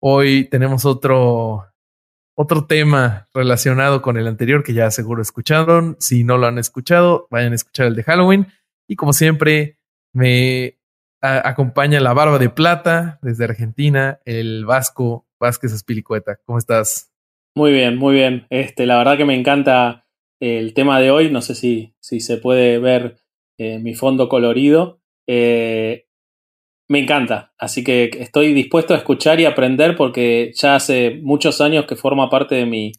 Hoy tenemos otro, otro tema relacionado con el anterior que ya seguro escucharon. Si no lo han escuchado, vayan a escuchar el de Halloween. Y como siempre, me acompaña la barba de plata desde Argentina, el Vasco Vázquez Espilicueta. ¿Cómo estás? Muy bien, muy bien. Este, la verdad que me encanta el tema de hoy. No sé si, si se puede ver eh, mi fondo colorido. Eh, me encanta, así que estoy dispuesto a escuchar y aprender porque ya hace muchos años que forma parte de mi,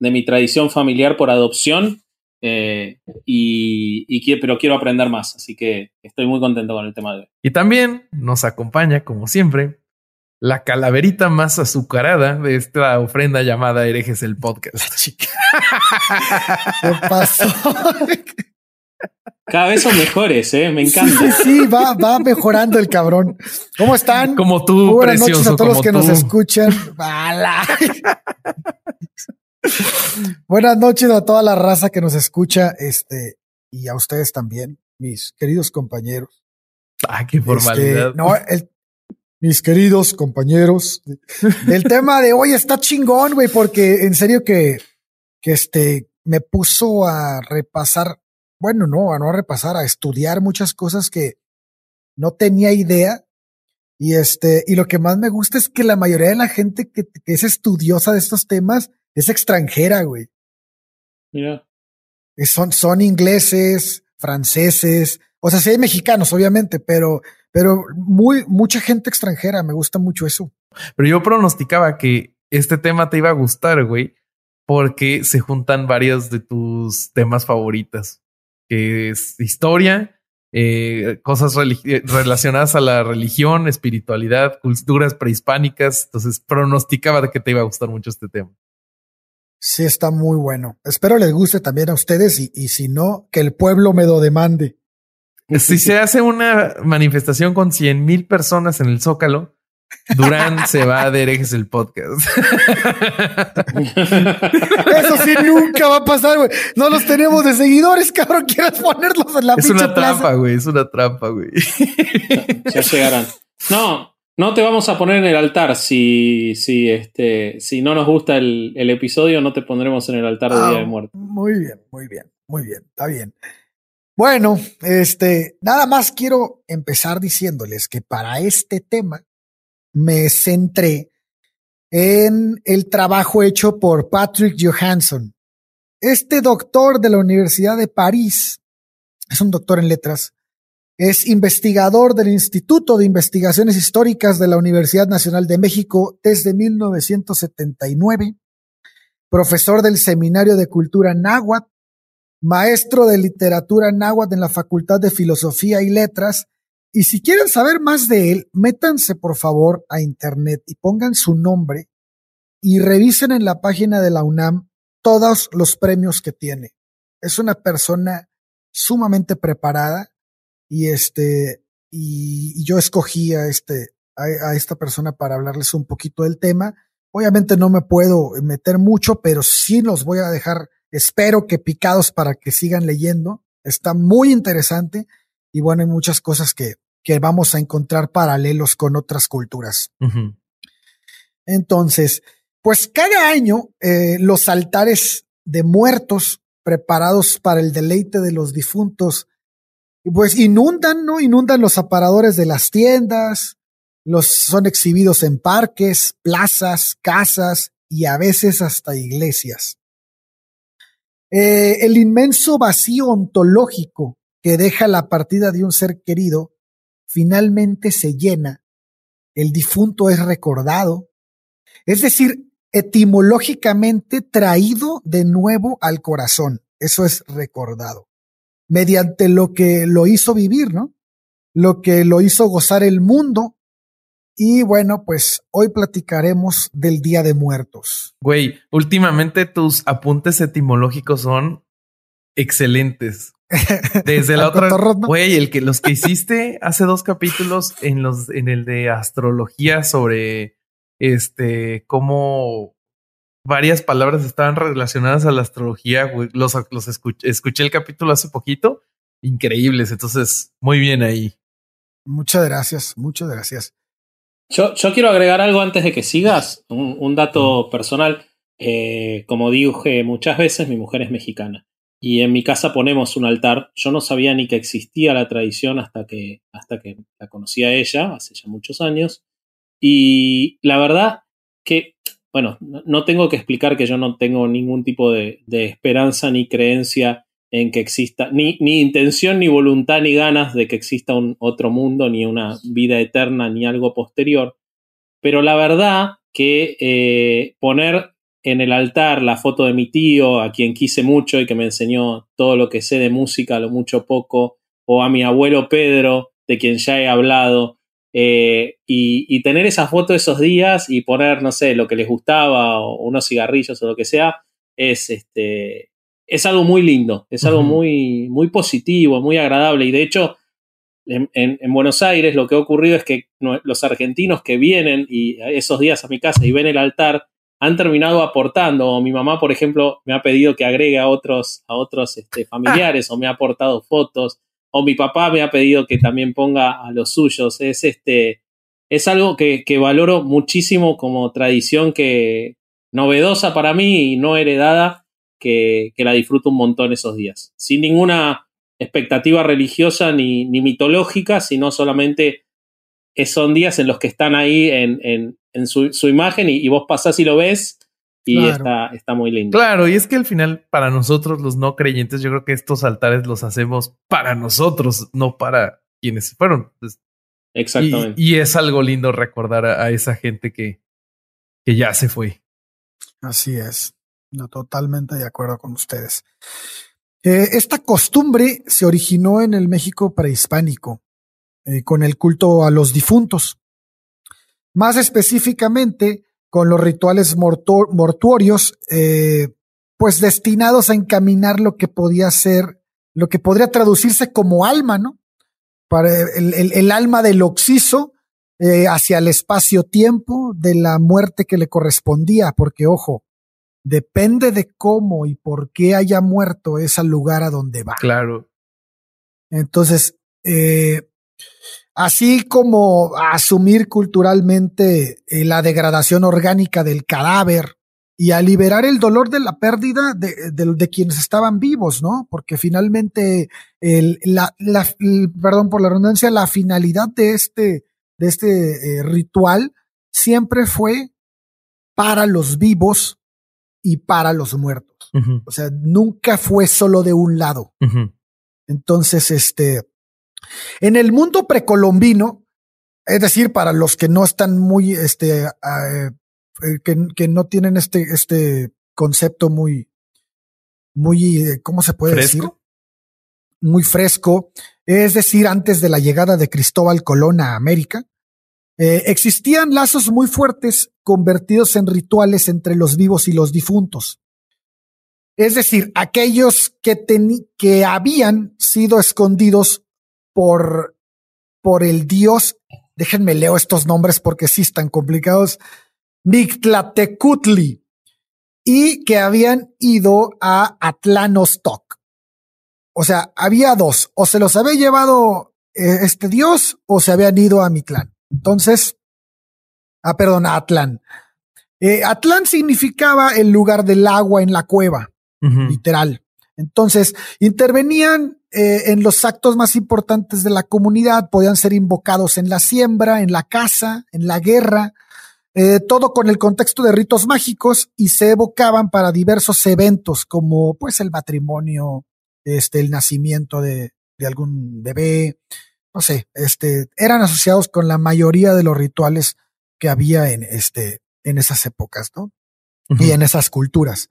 de mi tradición familiar por adopción, eh, y, y, pero quiero aprender más, así que estoy muy contento con el tema de hoy. Y también nos acompaña, como siempre, la calaverita más azucarada de esta ofrenda llamada Herejes el Podcast. ¿Qué pasó? Cada vez son mejores, ¿eh? Me encanta. Sí, sí, va, va mejorando el cabrón. ¿Cómo están? Como tú, Buenas noches a todos los que nos escuchan. Buenas noches a toda la raza que nos escucha, este, y a ustedes también, mis queridos compañeros. Ah, qué formalidad. Este, no, mis queridos compañeros. El tema de hoy está chingón, güey, porque en serio que, que este, me puso a repasar bueno, no, a no repasar, a estudiar muchas cosas que no tenía idea. Y este, y lo que más me gusta es que la mayoría de la gente que, es estudiosa de estos temas es extranjera, güey. Mira. Son, son ingleses, franceses, o sea, sí hay mexicanos, obviamente, pero, pero muy, mucha gente extranjera, me gusta mucho eso. Pero yo pronosticaba que este tema te iba a gustar, güey, porque se juntan varios de tus temas favoritas que es historia, eh, cosas eh, relacionadas a la religión, espiritualidad, culturas prehispánicas. Entonces pronosticaba de que te iba a gustar mucho este tema. Sí, está muy bueno. Espero les guste también a ustedes y, y si no, que el pueblo me lo demande. Si se hace una manifestación con cien mil personas en el Zócalo, Durán se va de herejes el podcast. Eso sí nunca va a pasar, güey. No los tenemos de seguidores, cabrón. Quieres ponerlos en la Es una trampa, güey. Es una trampa, güey. Ya llegarán. No, no te vamos a poner en el altar. Si, si, este, si no nos gusta el, episodio, no te pondremos en el altar de Día de ah, Muerte. Muy bien, muy bien, muy bien. Está bien. Bueno, este, nada más quiero empezar diciéndoles que para este tema me centré en el trabajo hecho por Patrick Johansson. Este doctor de la Universidad de París, es un doctor en letras, es investigador del Instituto de Investigaciones Históricas de la Universidad Nacional de México desde 1979, profesor del Seminario de Cultura Náhuatl, maestro de literatura náhuatl en la Facultad de Filosofía y Letras y si quieren saber más de él, métanse por favor a internet y pongan su nombre y revisen en la página de la UNAM todos los premios que tiene. Es una persona sumamente preparada y este, y, yo escogí a este, a, esta persona para hablarles un poquito del tema. Obviamente no me puedo meter mucho, pero sí los voy a dejar, espero que picados para que sigan leyendo. Está muy interesante y bueno, hay muchas cosas que, que vamos a encontrar paralelos con otras culturas. Entonces, pues cada año eh, los altares de muertos preparados para el deleite de los difuntos, pues inundan, ¿no? Inundan los aparadores de las tiendas, los son exhibidos en parques, plazas, casas y a veces hasta iglesias. Eh, el inmenso vacío ontológico que deja la partida de un ser querido, finalmente se llena, el difunto es recordado, es decir, etimológicamente traído de nuevo al corazón, eso es recordado, mediante lo que lo hizo vivir, ¿no? Lo que lo hizo gozar el mundo Y bueno, pues hoy platicaremos del Día de Muertos. Güey, últimamente tus apuntes etimológicos son excelentes. Desde la otra, güey, el que los que hiciste hace dos capítulos en los en el de astrología sobre este cómo varias palabras estaban relacionadas a la astrología, güey. Los, los escuché, escuché el capítulo hace poquito, increíbles. Entonces, muy bien ahí. Muchas gracias, muchas gracias. Yo, yo quiero agregar algo antes de que sigas, un, un dato personal. Eh, como dije muchas veces, mi mujer es mexicana y en mi casa ponemos un altar. Yo no sabía ni que existía la tradición hasta que, hasta que la conocí a ella, hace ya muchos años. Y la verdad que, bueno, no tengo que explicar que yo no tengo ningún tipo de, esperanza ni creencia en que exista, ni, ni, intención, ni voluntad, ni ganas de que exista un otro mundo, ni una vida eterna, ni algo posterior. Pero la verdad que eh, poner en el altar la foto de mi tío, a quien quise mucho y que me enseñó todo lo que sé de música, lo mucho poco, o a mi abuelo Pedro, de quien ya he hablado, eh, y, y, tener esa foto esos días y poner, no sé, lo que les gustaba, o unos cigarrillos o lo que sea, es, este, es algo muy lindo, es algo muy, muy positivo, muy agradable, y de hecho, en, en, en, Buenos Aires lo que ha ocurrido es que los argentinos que vienen y esos días a mi casa y ven el altar, han terminado aportando. O mi mamá, por ejemplo, me ha pedido que agregue a otros, a otros este, familiares, o me ha aportado fotos, o mi papá me ha pedido que también ponga a los suyos. Es este. Es algo que, que valoro muchísimo como tradición que novedosa para mí y no heredada, que, que la disfruto un montón esos días. Sin ninguna expectativa religiosa ni, ni mitológica, sino solamente son días en los que están ahí en, en, en su, su, imagen y, y, vos pasás y lo ves y claro. está, está muy lindo. Claro, y es que al final para nosotros los no creyentes yo creo que estos altares los hacemos para nosotros, no para quienes fueron. Pues, Exactamente. Y, y, es algo lindo recordar a, a, esa gente que, que ya se fue. Así es. No, totalmente de acuerdo con ustedes. Eh, esta costumbre se originó en el México prehispánico, eh, con el culto a los difuntos. Más específicamente, con los rituales mortu mortuorios, eh, pues destinados a encaminar lo que podía ser, lo que podría traducirse como alma, ¿no? Para el, el, el alma del oxiso eh, hacia el espacio-tiempo de la muerte que le correspondía, porque ojo, depende de cómo y por qué haya muerto es al lugar a donde va. Claro. Entonces, eh, así como asumir culturalmente eh, la degradación orgánica del cadáver y a liberar el dolor de la pérdida de, de, de quienes estaban vivos, ¿no? Porque finalmente, el, la, la, el, perdón por la redundancia, la finalidad de este, de este eh, ritual siempre fue para los vivos y para los muertos. Uh -huh. O sea, nunca fue solo de un lado. Uh -huh. Entonces, este, en el mundo precolombino, es decir, para los que no están muy, este, uh, que, que, no tienen este, este concepto muy, muy, eh, ¿cómo se puede ¿Fresco? decir? Muy fresco. Es decir, antes de la llegada de Cristóbal Colón a América, eh, existían lazos muy fuertes convertidos en rituales entre los vivos y los difuntos. Es decir, aquellos que, que habían sido escondidos por, por el dios, déjenme leo estos nombres porque sí están complicados, Mictlatecutli, y que habían ido a Atlanostok. O sea, había dos, o se los había llevado eh, este dios o se habían ido a Mitlán. Entonces, ah, perdón, a Atlán. Eh, Atlán significaba el lugar del agua en la cueva, uh -huh. literal. Entonces, intervenían eh, en los actos más importantes de la comunidad, podían ser invocados en la siembra, en la casa, en la guerra, eh, todo con el contexto de ritos mágicos y se evocaban para diversos eventos como pues el matrimonio, este, el nacimiento de, de algún bebé, no sé, este, eran asociados con la mayoría de los rituales que había en este, en esas épocas, ¿no? Uh -huh. Y en esas culturas.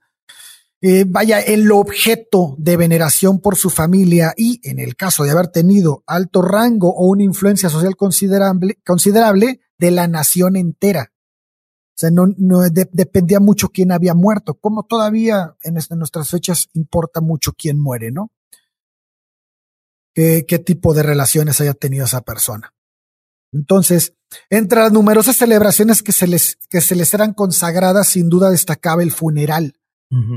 Eh, vaya, el objeto de veneración por su familia y, en el caso de haber tenido alto rango o una influencia social considerable, considerable de la nación entera. O sea, no, no dependía mucho quién había muerto, como todavía en, nuestras fechas importa mucho quién muere, ¿no? ¿Qué, qué tipo de relaciones haya tenido esa persona. Entonces, entre las numerosas celebraciones que se les, que se les eran consagradas, sin duda destacaba el funeral,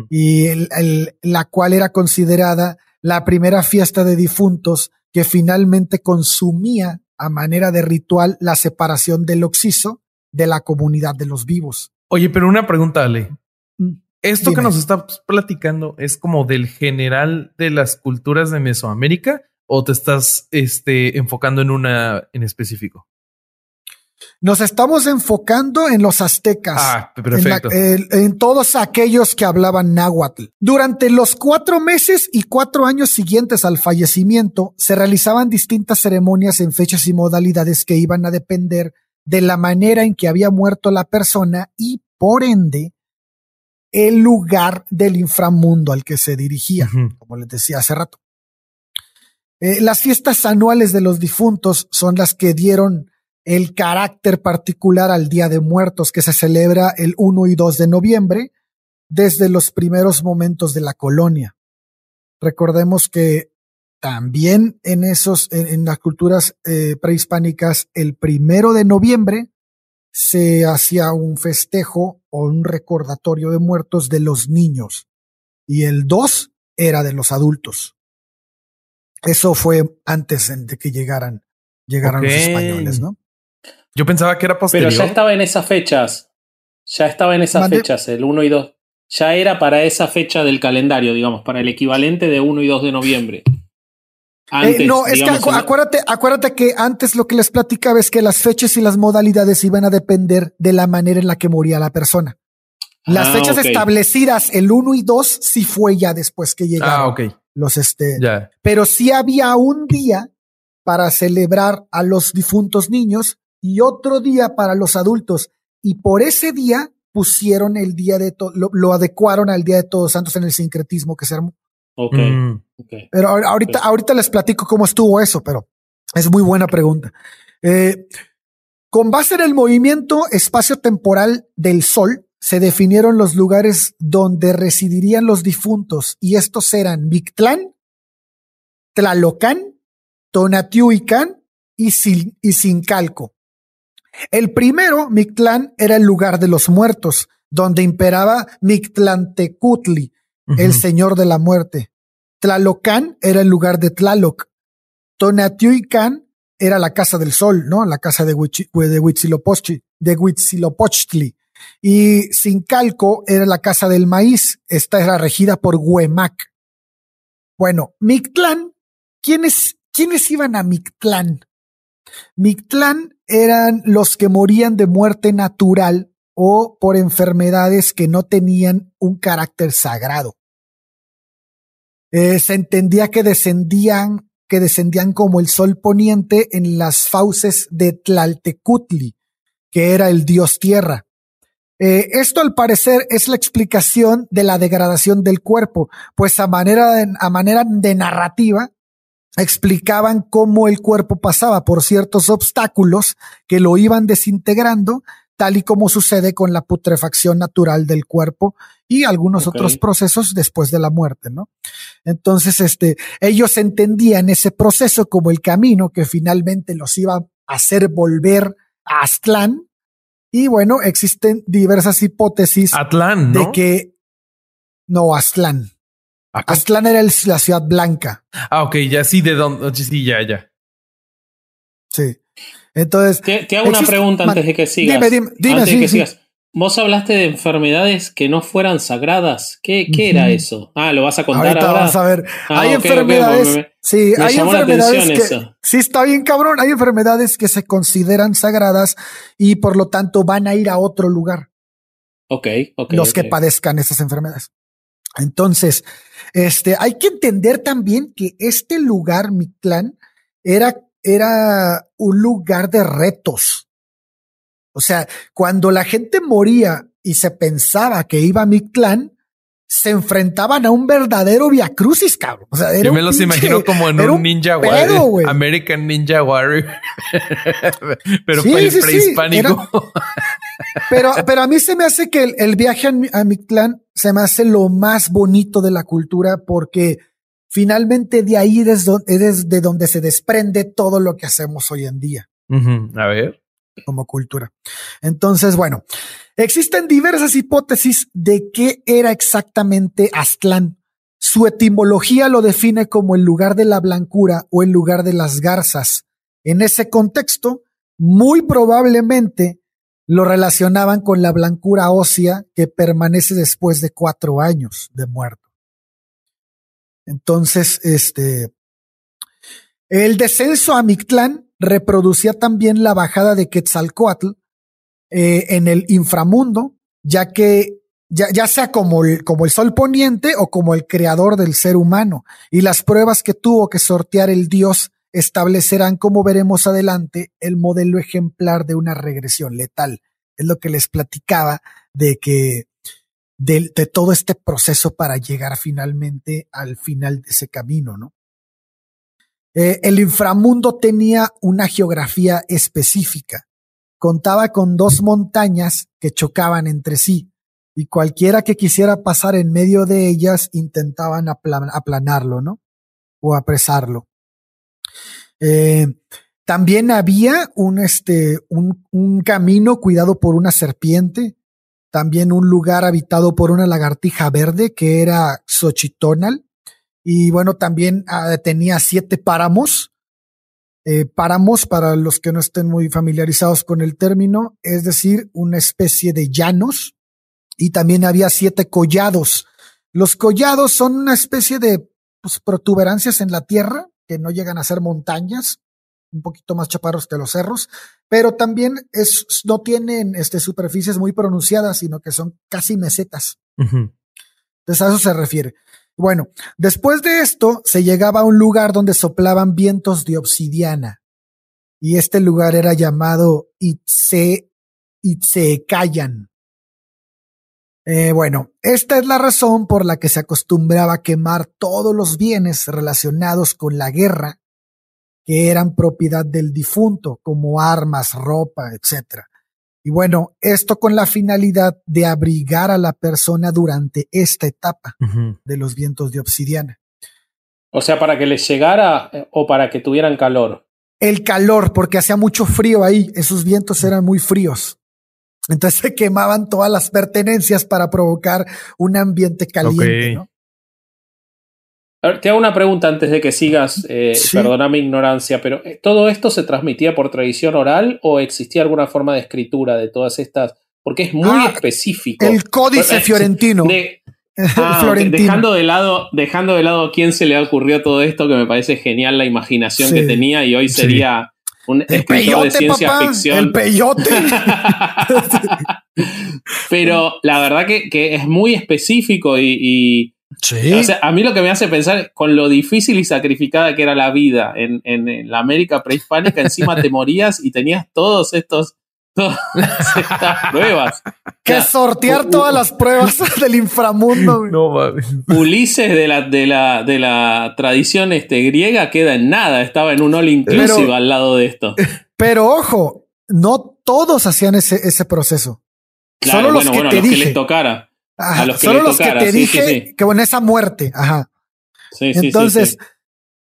y el, la cual era considerada la primera fiesta de difuntos que finalmente consumía a manera de ritual la separación del oxiso de la comunidad de los vivos. Oye, pero una pregunta, Ale. Mm, Esto que nos estás platicando es como del general de las culturas de Mesoamérica o te estás este, enfocando en una en específico? Nos estamos enfocando en los aztecas. Ah, perfecto. En, todos aquellos que hablaban náhuatl. Durante los cuatro meses y cuatro años siguientes al fallecimiento, se realizaban distintas ceremonias en fechas y modalidades que iban a depender de la manera en que había muerto la persona y, por ende, el lugar del inframundo al que se dirigía, como les decía hace rato. Eh, las fiestas anuales de los difuntos son las que dieron el carácter particular al Día de Muertos que se celebra el 1 y 2 de noviembre desde los primeros momentos de la colonia. Recordemos que también en esos, en, las culturas eh, prehispánicas, el primero de noviembre se hacía un festejo o un recordatorio de muertos de los niños y el 2 era de los adultos. Eso fue antes de que llegaran, llegaran los españoles, ¿no? Yo pensaba que era posterior. Pero ya estaba en esas fechas. Ya estaba en esas fechas, el 1 y 2. Ya era para esa fecha del calendario, digamos, para el equivalente de 1 y 2 de noviembre. Eh, no, es que acuérdate, acuérdate que antes lo que les platicaba es que las fechas y las modalidades iban a depender de la manera en la que moría la persona. Las ah, fechas establecidas, el 1 y 2, sí fue ya después que llegaron. Ah, ok los este, pero sí había un día para celebrar a los difuntos niños y otro día para los adultos. Y por ese día pusieron el día de todo, lo, adecuaron al día de todos santos en el sincretismo que se armó. Ok. Mm. Pero ahorita, ahorita les platico cómo estuvo eso, pero es muy buena pregunta. Eh, con base en el movimiento espacio-temporal del Sol, se definieron los lugares donde residirían los difuntos y estos eran Mictlán, Tlalocán, Tonatiuhicán y, Sincalco. El primero, Mictlán, era el lugar de los muertos, donde imperaba Mictlantecutli, el señor de la muerte. Tlalocán era el lugar de Tlaloc. Tonatiuhicán era la casa del sol, ¿no? La casa de, Huitzilopochtli, de Huitzilopochtli. Y Sincalco era la casa del maíz. Esta era regida por Huemac. Bueno, Mictlán, ¿quiénes, ¿quiénes iban a Mictlán? Mictlán eran los que morían de muerte natural o por enfermedades que no tenían un carácter sagrado. Eh, se entendía que descendían, que descendían como el sol poniente en las fauces de Tlaltecutli, que era el dios tierra. Eh, esto al parecer es la explicación de la degradación del cuerpo, pues a manera a manera de narrativa explicaban cómo el cuerpo pasaba por ciertos obstáculos que lo iban desintegrando, tal y como sucede con la putrefacción natural del cuerpo y algunos otros procesos después de la muerte, ¿no? Entonces, este, ellos entendían ese proceso como el camino que finalmente los iba a hacer volver a Aztlán, y bueno, existen diversas hipótesis Atlán, de que no, Aztlán. Aztlán era la ciudad blanca. Ah, ok, ya sí, de dónde, sí, ya, ya. Sí. Entonces. Te, hago una pregunta antes de que sigas. Dime, dime, dime antes de que sigas. Vos hablaste de enfermedades que no fueran sagradas. ¿Qué, qué era eso? Ah, lo vas a contar Ahorita ahora. Vamos a ver. Ah, hay enfermedades. sí, hay enfermedades que. Sí, está bien, cabrón. Hay enfermedades que se consideran sagradas y por lo tanto van a ir a otro lugar. Ok, ok. Los que padezcan esas enfermedades. Entonces, este, hay que entender también que este lugar, Mictlán, era, era un lugar de retos. O sea, cuando la gente moría y se pensaba que iba a Mictlán, se enfrentaban a un verdadero Via Crucis, cabrón. O sea, Yo me los imagino como en un, Ninja Warrior, American Ninja Warrior, pero prehispánico. pero, pero a mí se me hace que el, viaje a, mi clan se me hace lo más bonito de la cultura porque finalmente de ahí es, de donde se desprende todo lo que hacemos hoy en día. A ver como cultura. Entonces, bueno, existen diversas hipótesis de qué era exactamente Aztlán. Su etimología lo define como el lugar de la blancura o el lugar de las garzas. En ese contexto, muy probablemente lo relacionaban con la blancura ósea que permanece después de cuatro años de muerto. Entonces, este, el descenso a Mictlán reproducía también la bajada de Quetzalcoatl eh, en el inframundo, ya que ya, ya sea como el, como el sol poniente o como el creador del ser humano, y las pruebas que tuvo que sortear el dios establecerán, como veremos adelante, el modelo ejemplar de una regresión letal. Es lo que les platicaba de que de, de todo este proceso para llegar finalmente al final de ese camino, ¿no? Eh, el inframundo tenía una geografía específica. Contaba con dos montañas que chocaban entre sí y cualquiera que quisiera pasar en medio de ellas intentaban aplanarlo, ¿no? O apresarlo. Eh, también había un, este, un, un camino cuidado por una serpiente, también un lugar habitado por una lagartija verde que era Xochitonal, y bueno, también ah, tenía siete páramos. Eh, páramos, para los que no estén muy familiarizados con el término, es decir, una especie de llanos. Y también había siete collados. Los collados son una especie de pues, protuberancias en la tierra que no llegan a ser montañas, un poquito más chaparros que los cerros, pero también es, no tienen este, superficies muy pronunciadas, sino que son casi mesetas. Entonces a eso se refiere. Bueno, después de esto se llegaba a un lugar donde soplaban vientos de obsidiana. Y este lugar era llamado Itze, Itzecayan. Eh, bueno, esta es la razón por la que se acostumbraba a quemar todos los bienes relacionados con la guerra que eran propiedad del difunto, como armas, ropa, etc. Y bueno, esto con la finalidad de abrigar a la persona durante esta etapa de los vientos de obsidiana. O sea, para que les llegara eh, o para que tuvieran calor. El calor, porque hacía mucho frío ahí, esos vientos eran muy fríos. Entonces se quemaban todas las pertenencias para provocar un ambiente caliente. ¿no? Te hago una pregunta antes de que sigas, eh, perdona mi ignorancia, pero eh, ¿todo esto se transmitía por tradición oral o existía alguna forma de escritura de todas estas? Porque es muy ah, específico. El códice eh, fiorentino. Ah, dejando, de lado, dejando de lado a quién se le ha ocurrido todo esto, que me parece genial la imaginación que tenía y hoy sería un escritor de ciencia ficción. El peyote. pero la verdad que, es muy específico y o sea, a mí lo que me hace pensar con lo difícil y sacrificada que era la vida en, la América prehispánica, encima te morías y tenías todos estos todas estas pruebas. Que sortear todas las pruebas del inframundo. No, Ulises de la, de la, de la tradición este, griega queda en nada, estaba en un all inclusive al lado de esto. Pero ojo, no todos hacían ese, ese proceso. Solo los que te dije. les tocara a los que solo los que te dije que bueno, esa muerte. Ajá. Entonces,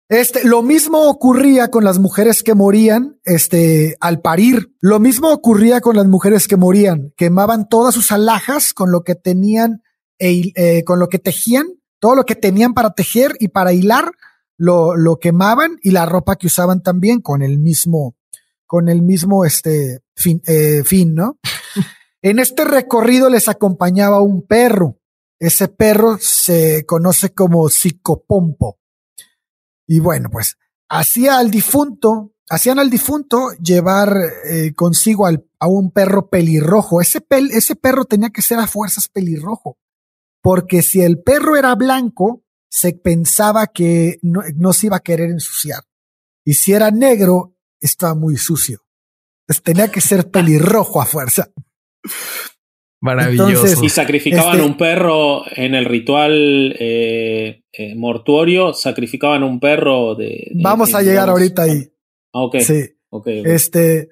este, lo mismo ocurría con las mujeres que morían, este, al parir. Lo mismo ocurría con las mujeres que morían. Quemaban todas sus alhajas con lo que tenían, e, eh, con lo que tejían, todo lo que tenían para tejer y para hilar, lo, lo quemaban y la ropa que usaban también con el mismo, con el mismo, este, fin, eh, fin ¿no? En este recorrido les acompañaba un perro. Ese perro se conoce como psicopompo. Y bueno, pues hacía al difunto, hacían al difunto llevar eh, consigo a un perro pelirrojo. Ese, perro tenía que ser a fuerzas pelirrojo, porque si el perro era blanco, se pensaba que no, no se iba a querer ensuciar. Y si era negro, estaba muy sucio. Entonces tenía que ser pelirrojo a fuerza. Maravilloso. y sacrificaban este un perro en el ritual eh, eh, mortuorio, sacrificaban un perro de... Vamos de- a llegar digamos, ahorita ahí. Ah, ok. Sí. ok, ok. Este,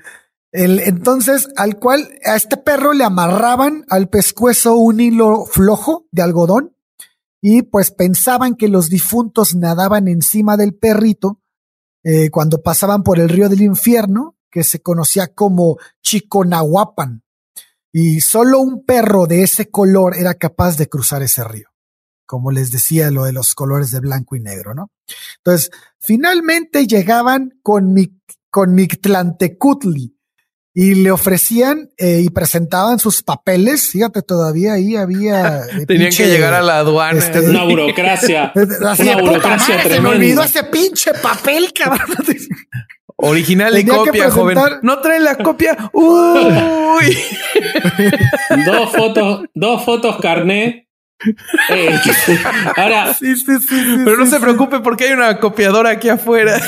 el, entonces, al cual a este perro le amarraban al pescuezo un hilo flojo de algodón y pues pensaban que los difuntos nadaban encima del perrito eh, cuando pasaban por el río del infierno, que se conocía como Chiconahuapan. Y solo un perro de ese color era capaz de cruzar ese río. Como les decía, lo de los colores de blanco y negro, ¿no? Entonces, finalmente llegaban con mi, con Mictlantecutli y le ofrecían eh, y presentaban sus papeles. Fíjate, todavía ahí había. eh, Tenían pinche- que llegar a la aduana. este, Una burocracia. Así una burocracia madre, se me olvidó ese pinche papel, cabrón. Original y copia, joven. No trae la copia. Uy. Dos fotos, dos fotos carné. Eh, ahora, Sí, sí, sí, sí, Pero no sí, se preocupe porque hay una copiadora aquí afuera.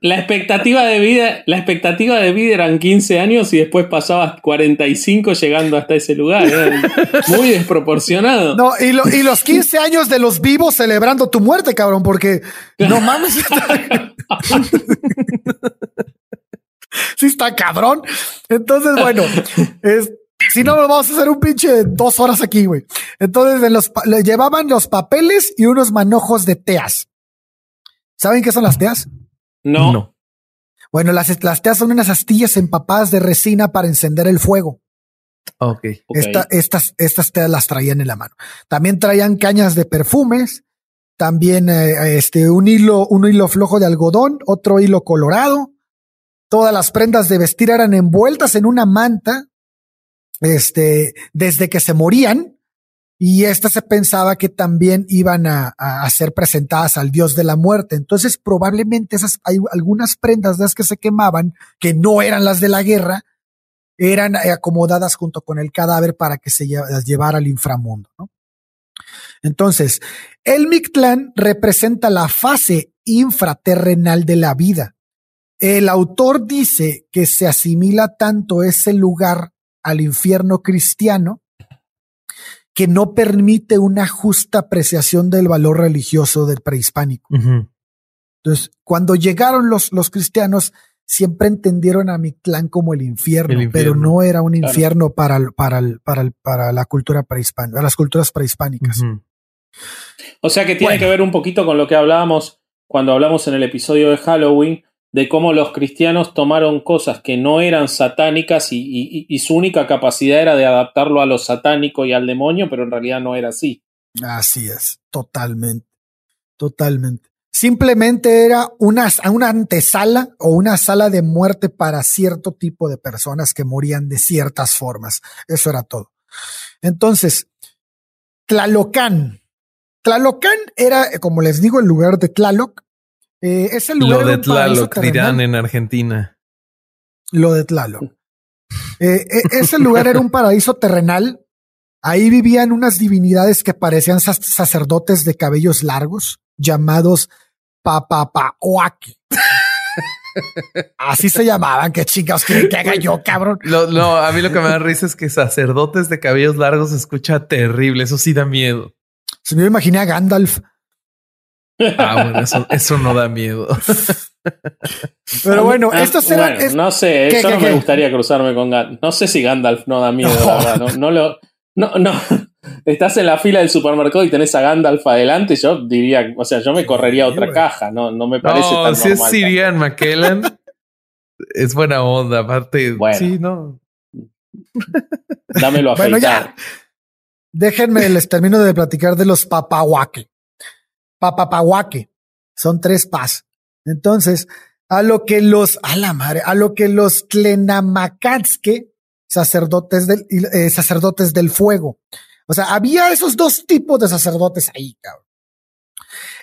la expectativa de vida, la expectativa de vida eran 15 años y después pasabas 45 llegando hasta ese lugar. Era muy desproporcionado. No, y, lo- y los 15 años de los vivos celebrando tu muerte, cabrón, porque no mames. sí está cabrón. Entonces, bueno, es, si no, vamos a hacer un pinche de dos horas aquí, güey. Entonces, en los, le llevaban los papeles y unos manojos de teas. ¿Saben qué son las teas? No. Bueno, las, las teas son unas astillas empapadas de resina para encender el fuego. Ok. Ok. Esta- estas, estas teas las traían en la mano. También traían cañas de perfumes, también eh, este, un hilo, un hilo flojo de algodón, otro hilo colorado. Todas las prendas de vestir eran envueltas en una manta, este, desde que se morían. Y esta se pensaba que también iban a, a- ser presentadas al dios de la muerte. Entonces, probablemente esas, hay algunas prendas de las que se quemaban, que no eran las de la guerra, eran eh, acomodadas junto con el cadáver para que se las llevara al inframundo. ¿no? Entonces, el Mictlán representa la fase infraterrenal de la vida. El autor dice que se asimila tanto ese lugar al infierno cristiano que no permite una justa apreciación del valor religioso del prehispánico. Entonces, cuando llegaron los, los cristianos, siempre entendieron a Mictlán como el infierno, El pero no era un Claro. infierno para, el- para, el- para, el- para la cultura prehispánica, las culturas prehispánicas. O sea que tiene Bueno. que ver un poquito con lo que hablábamos cuando hablamos en el episodio de Halloween, de cómo los cristianos tomaron cosas que no eran satánicas y, y- su única capacidad era de adaptarlo a lo satánico y al demonio, pero en realidad no era así. Así es, totalmente, totalmente. Simplemente era una, una antesala o una sala de muerte para cierto tipo de personas que morían de ciertas formas. Eso era todo. Entonces, Tlalocán. Tlalocán era, como les digo, el lugar de Tlaloc. Eh, ese lugar Lo de Tlaloc dirán en Argentina. Lo de Tlaloc. Eh, eh, ese lugar era un paraíso terrenal. Ahí vivían unas divinidades que parecían sac- sacerdotes de cabellos largos, llamados Papapaoaki. Así se llamaban. Qué chingados que haga yo, cabrón. No, a mí lo que me da risa es que sacerdotes de cabellos largos se escucha terrible. Eso sí da miedo. Se me imaginé a Gandalf. Ah, bueno, eso, eso no da miedo. Pero bueno, Ah, estos eran. bueno, es- no sé, ¿Qué, eso qué, no me gustaría cruzarme con Gandalf. No sé si Gandalf no da miedo, No. la verdad. No, no lo. No, no. Estás en la fila del supermercado y tenés a Gandalf adelante. Yo diría, o sea, yo me correría a otra caja. No, no me parece No, tan si es. Sirian McKellen, es buena onda. Aparte, Bueno. sí, no. Dámelo a Bueno, afeitar. ya. Déjenme, les termino de platicar de los papahuaque. Papapahuaque. Son tres pas. Entonces, a lo que los, a la madre, a lo que los Tlenamacatske, sacerdotes del, eh, sacerdotes del fuego. O sea, había esos dos tipos de sacerdotes ahí, cabrón.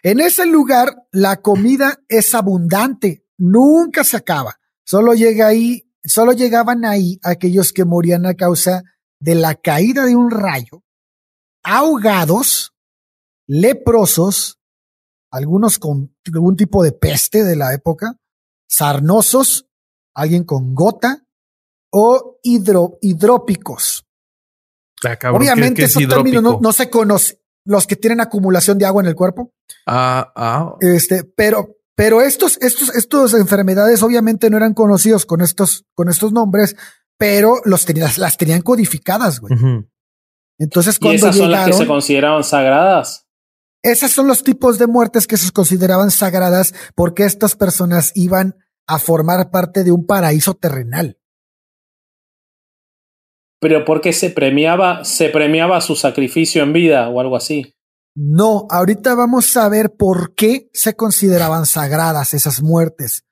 En ese lugar, la comida es abundante, nunca se acaba. Solo llega ahí, solo llegaban ahí aquellos que morían a causa de la caída de un rayo, ahogados, leprosos, algunos con algún tipo de peste de la época, sarnosos, alguien con gota o hidro, hidrópicos. Obviamente esos términos no, se conocen, los que tienen acumulación de agua en el cuerpo. Ah, ah. Este, pero, pero estos, estos, estos enfermedades obviamente no eran conocidos con estos, con estos nombres, pero los tenían, las tenían codificadas, güey. Entonces, cuando ¿Y esas son las que se consideraban sagradas? Esos son los tipos de muertes que se consideraban sagradas porque estas personas iban a formar parte de un paraíso terrenal. Pero porque se premiaba, se premiaba su sacrificio en vida o algo así. No, ahorita vamos a ver por qué se consideraban sagradas esas muertes.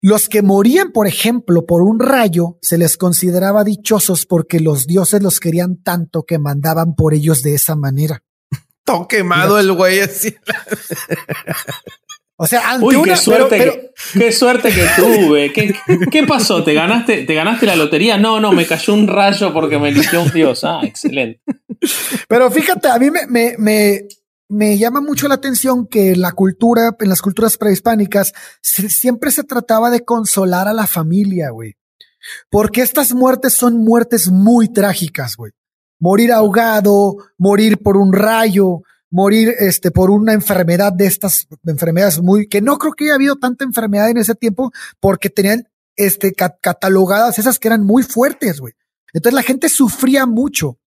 Los que morían, por ejemplo, por un rayo, se les consideraba dichosos porque los dioses los querían tanto que mandaban por ellos de esa manera. Todo quemado el güey así. O sea, ante Uy, qué suerte, que, qué suerte que tuve. ¿Qué, ¿Qué, pasó? ¿Te ganaste, ¿Te ganaste la lotería? No, no, me cayó un rayo porque me eligió un dios. Ah, excelente. Pero fíjate, a mí me, me, me, llama mucho la atención que la cultura, en las culturas prehispánicas, siempre se trataba de consolar a la familia, güey. Porque estas muertes son muertes muy trágicas, güey. Morir ahogado, morir por un rayo, morir este, por una enfermedad de estas enfermedades muy, que no creo que haya habido tanta enfermedad en ese tiempo porque tenían este, catalogadas esas que eran muy fuertes, güey. Entonces la gente sufría mucho.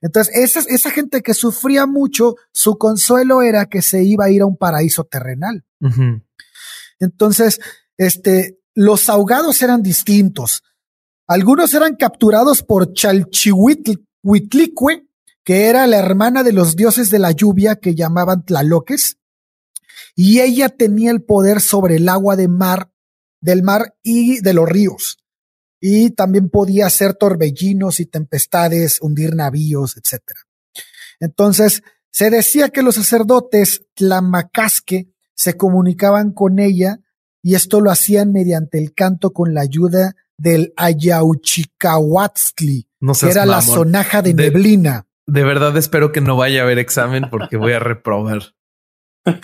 Entonces, esa, esa gente que sufría mucho, su consuelo era que se iba a ir a un paraíso terrenal. Entonces, este, los ahogados eran distintos. Algunos eran capturados por Chalchihuitlicue, que era la hermana de los dioses de la lluvia que llamaban Tlaloques, y ella tenía el poder sobre el agua de mar, del mar y de los ríos. Y también podía hacer torbellinos y tempestades, hundir navíos, etc. Entonces, se decía que los sacerdotes Tlamacasque se comunicaban con ella y esto lo hacían mediante el canto con la ayuda del Ayauchicahuatzli, era la sonaja de neblina. De verdad espero que no vaya a haber examen porque voy a reprobar.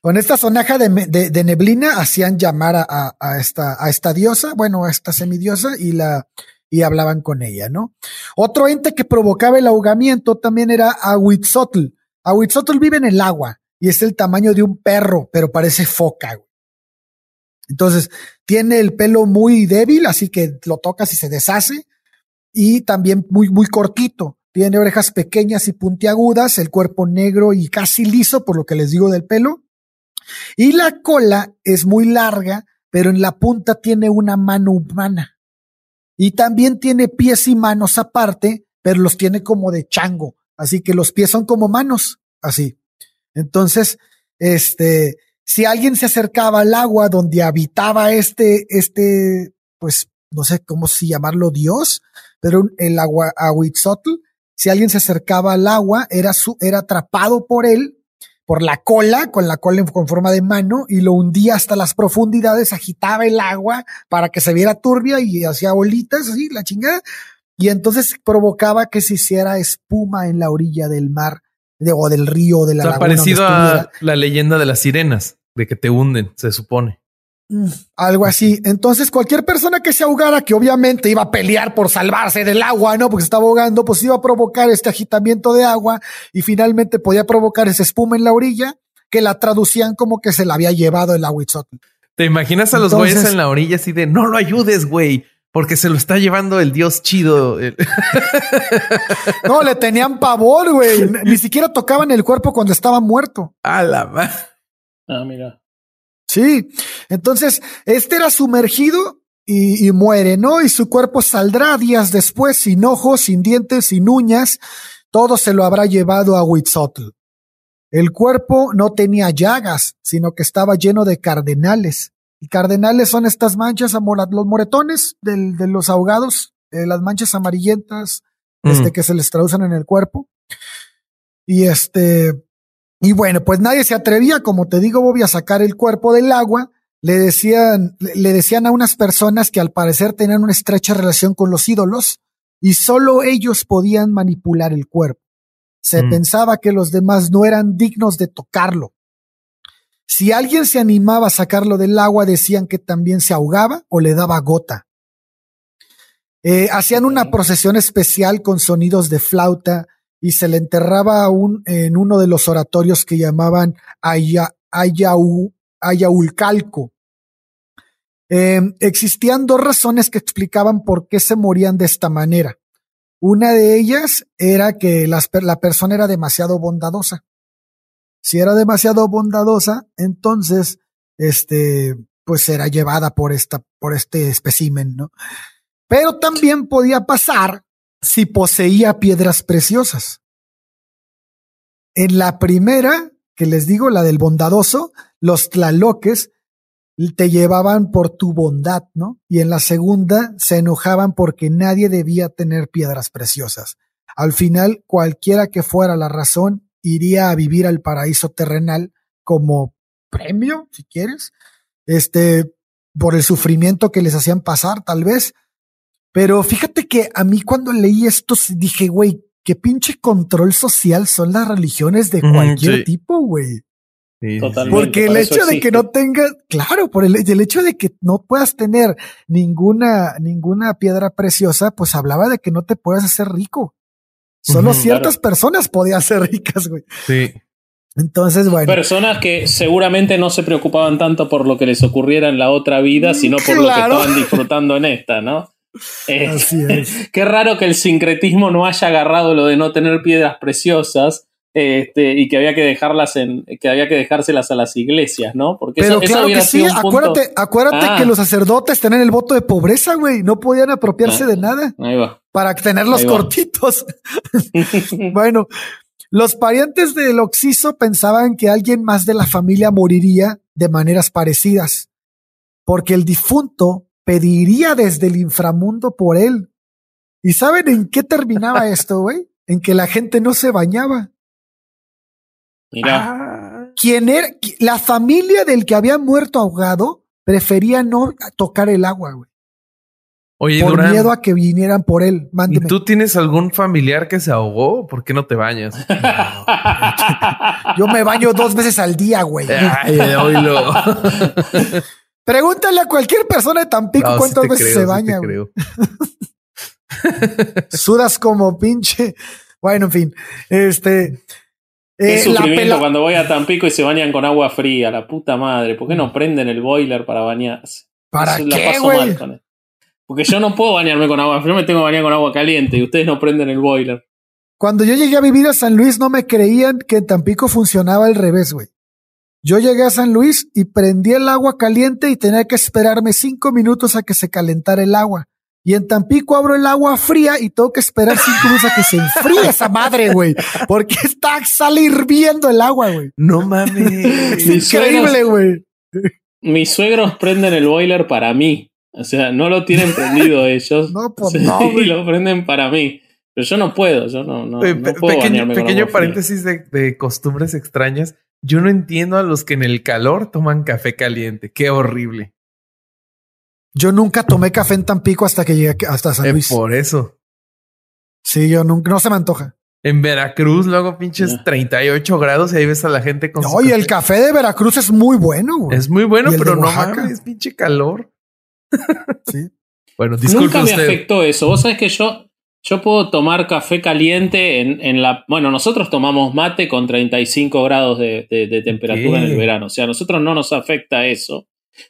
Con esta sonaja de, neblina hacían llamar a, esta, a esta diosa, bueno, a esta semidiosa y la y hablaban con ella, ¿no? Otro ente que provocaba el ahogamiento también era Ahuitzotl. Ahuitzotl vive en el agua y es el tamaño de un perro, pero parece foca. Entonces, tiene el pelo muy débil, así que lo tocas y se deshace y también muy, muy cortito. Tiene orejas pequeñas y puntiagudas, el cuerpo negro y casi liso, por lo que les digo del pelo. Y la cola es muy larga, pero en la punta tiene una mano humana. Y también tiene pies y manos aparte, pero los tiene como de chango. Así que los pies son como manos, así. Entonces, este, si alguien se acercaba al agua donde habitaba este, este, pues, no sé cómo si llamarlo Dios, pero el agua Ahuitzotl, si alguien se acercaba al agua, era, su, era atrapado por él, por la cola, con la cola con forma de mano, y lo hundía hasta las profundidades, agitaba el agua para que se viera turbia y hacía bolitas, así, la chingada, y entonces provocaba que se hiciera espuma en la orilla del mar, de, o del río, de la o Parecido a la leyenda de las sirenas, de que te hunden, se supone. Mm, algo así. Entonces, cualquier persona que se ahogara, que obviamente iba a pelear por salvarse del agua, ¿no? Porque se estaba ahogando, pues iba a provocar este agitamiento de agua y finalmente podía provocar esa espuma en la orilla que la traducían como que se la había llevado el aguitzotl. ¿Te imaginas a los güeyes en la orilla así de no lo ayudes, güey? Porque se lo está llevando el dios chido. no, le tenían pavor, güey. Ni siquiera tocaban el cuerpo cuando estaba muerto. A la Ah, mira. Sí, entonces este era sumergido y, muere, ¿no? Y su cuerpo saldrá días después sin ojos, sin dientes, sin uñas. Todo se lo habrá llevado a Huitzotl. El cuerpo no tenía llagas, sino que estaba lleno de cardenales. Y cardenales son estas manchas, los moretones de los ahogados, eh, las manchas amarillentas este, que se les traducen en el cuerpo. Y este, y bueno, pues nadie se atrevía, como te digo, Bobby, a sacar el cuerpo del agua. Le decían, le decían a unas personas que al parecer tenían una estrecha relación con los ídolos y solo ellos podían manipular el cuerpo. Se mm. pensaba que los demás no eran dignos de tocarlo. Si alguien se animaba a sacarlo del agua, decían que también se ahogaba o le daba gota. Eh, hacían una procesión especial con sonidos de flauta y se le enterraba un, en uno de los oratorios que llamaban Aya, Ayaulcalco. Eh, existían dos razones que explicaban por qué se morían de esta manera. Una de ellas era que la persona era demasiado bondadosa. Si era demasiado bondadosa, entonces, este, pues era llevada por esta, por este espécimen, ¿no? Pero también podía pasar si poseía piedras preciosas. En la primera, que les digo, la del bondadoso, los tlaloques te llevaban por tu bondad, ¿no? Y en la segunda se enojaban porque nadie debía tener piedras preciosas. Al final, cualquiera que fuera la razón, iría a vivir al paraíso terrenal como premio, si quieres, este, por el sufrimiento que les hacían pasar, tal vez. Pero fíjate que a mí cuando leí esto dije, güey, qué pinche control social son las religiones de cualquier tipo, güey. Porque el hecho de que no tengas, claro, por el, el, hecho de que no puedas tener ninguna, ninguna piedra preciosa, pues hablaba de que no te puedes hacer rico. Solo ciertas personas podían ser ricas, güey. Sí. Entonces, bueno. Personas que seguramente no se preocupaban tanto por lo que les ocurriera en la otra vida, sino por lo que estaban disfrutando en esta, ¿no? Así es. Qué raro que el sincretismo no haya agarrado lo de no tener piedras preciosas este, y que había que dejarlas en, que había que dejárselas a las iglesias, ¿no? Porque Pero eso, claro que sí, acuérdate, acuérdate que ah. los sacerdotes tenían el voto de pobreza, güey, no podían apropiarse ah, de nada. Ahí va. Para tenerlos cortitos. bueno, los parientes del Oxiso pensaban que alguien más de la familia moriría de maneras parecidas, porque el difunto pediría desde el inframundo por él. ¿Y saben en qué terminaba esto, güey? En que la gente no se bañaba. Mira. Ah. ¿Quién era? La familia del que había muerto ahogado prefería no tocar el agua, güey. Oye, por miedo a que vinieran por él. ¿Y tú tienes algún familiar que se ahogó? ¿Por qué no te bañas? Yo me baño dos veces al día, güey. Ay, oílo. Pregúntale a cualquier persona de Tampico cuántas veces se baña. güey. Sudas como pinche. Bueno, en fin. Este. Qué eh, sufrimiento cuando voy a Tampico y se bañan con agua fría, la puta madre. ¿Por qué no prenden el boiler para bañarse? ¿Para qué, güey? Porque yo no puedo bañarme con agua fría, me tengo que bañar con agua caliente y ustedes no prenden el boiler. Cuando yo llegué a vivir a San Luis no me creían que en Tampico funcionaba al revés, güey. Yo llegué a San Luis y prendí el agua caliente y tenía que esperarme cinco minutos a que se calentara el agua. Y en Tampico abro el agua fría y tengo que esperar cinco minutos a que se enfríe esa madre, güey. Porque está, sale hirviendo el agua, güey. No mames. increíble, güey. Mis suegros prenden el boiler para mí. O sea, no lo tienen prendido ellos. no, pues no. Y lo prenden para mí. Pero yo no puedo, yo no, no, no puedo pequeño, pequeño paréntesis de, de, costumbres extrañas. Yo no entiendo a los que en el calor toman café caliente. Qué horrible. Yo nunca tomé café en Tampico hasta que llegué hasta San Luis. por eso. Sí, yo nunca, no se me antoja. En Veracruz, luego pinches 38 grados y ahí ves a la gente con. No, y el café de Veracruz es muy bueno. Es muy bueno, pero no es pinche calor. sí. Bueno, disculpe Nunca me afectó eso. Vos sabés que yo, yo puedo tomar café caliente en, en, la. Bueno, nosotros tomamos mate con 35 grados de, de, temperatura en el verano. O sea, a nosotros no nos afecta eso.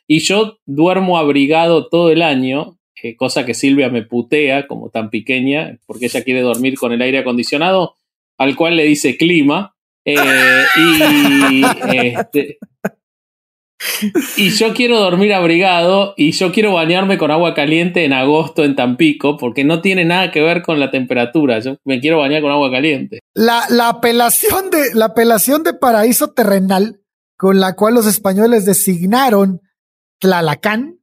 Y yo duermo abrigado todo el año, eh, cosa que Silvia me putea como tan pequeña, porque ella quiere dormir con el aire acondicionado, al cual le dice clima. Eh, y, este, y yo quiero dormir abrigado y yo quiero bañarme con agua caliente en agosto en Tampico porque no tiene nada que ver con la temperatura. Yo me quiero bañar con agua caliente. La, la apelación de la apelación de paraíso terrenal con la cual los españoles designaron Tlalacán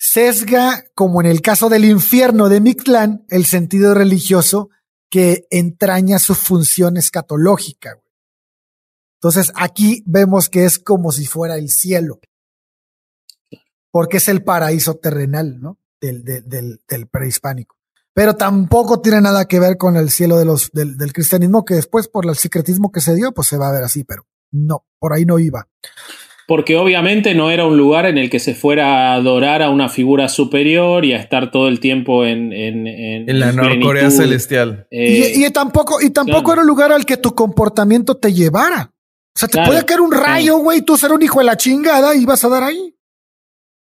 sesga, como en el caso del infierno de Mictlán, el sentido religioso que entraña su función escatológica. Entonces aquí vemos que es como si fuera el cielo, porque es el paraíso terrenal, ¿no? Del, del, del, prehispánico. Pero tampoco tiene nada que ver con el cielo de los, del, del cristianismo, que después por el secretismo que se dio, pues se va a ver así, pero no, por ahí no iba. Porque obviamente no era un lugar en el que se fuera a adorar a una figura superior y a estar todo el tiempo en... En, en, la Norcorea celestial. Eh, y, tampoco, y tampoco era un lugar al que tu comportamiento te llevara. O sea, te puede caer un rayo, güey, tú ser un hijo de la chingada y vas a dar ahí.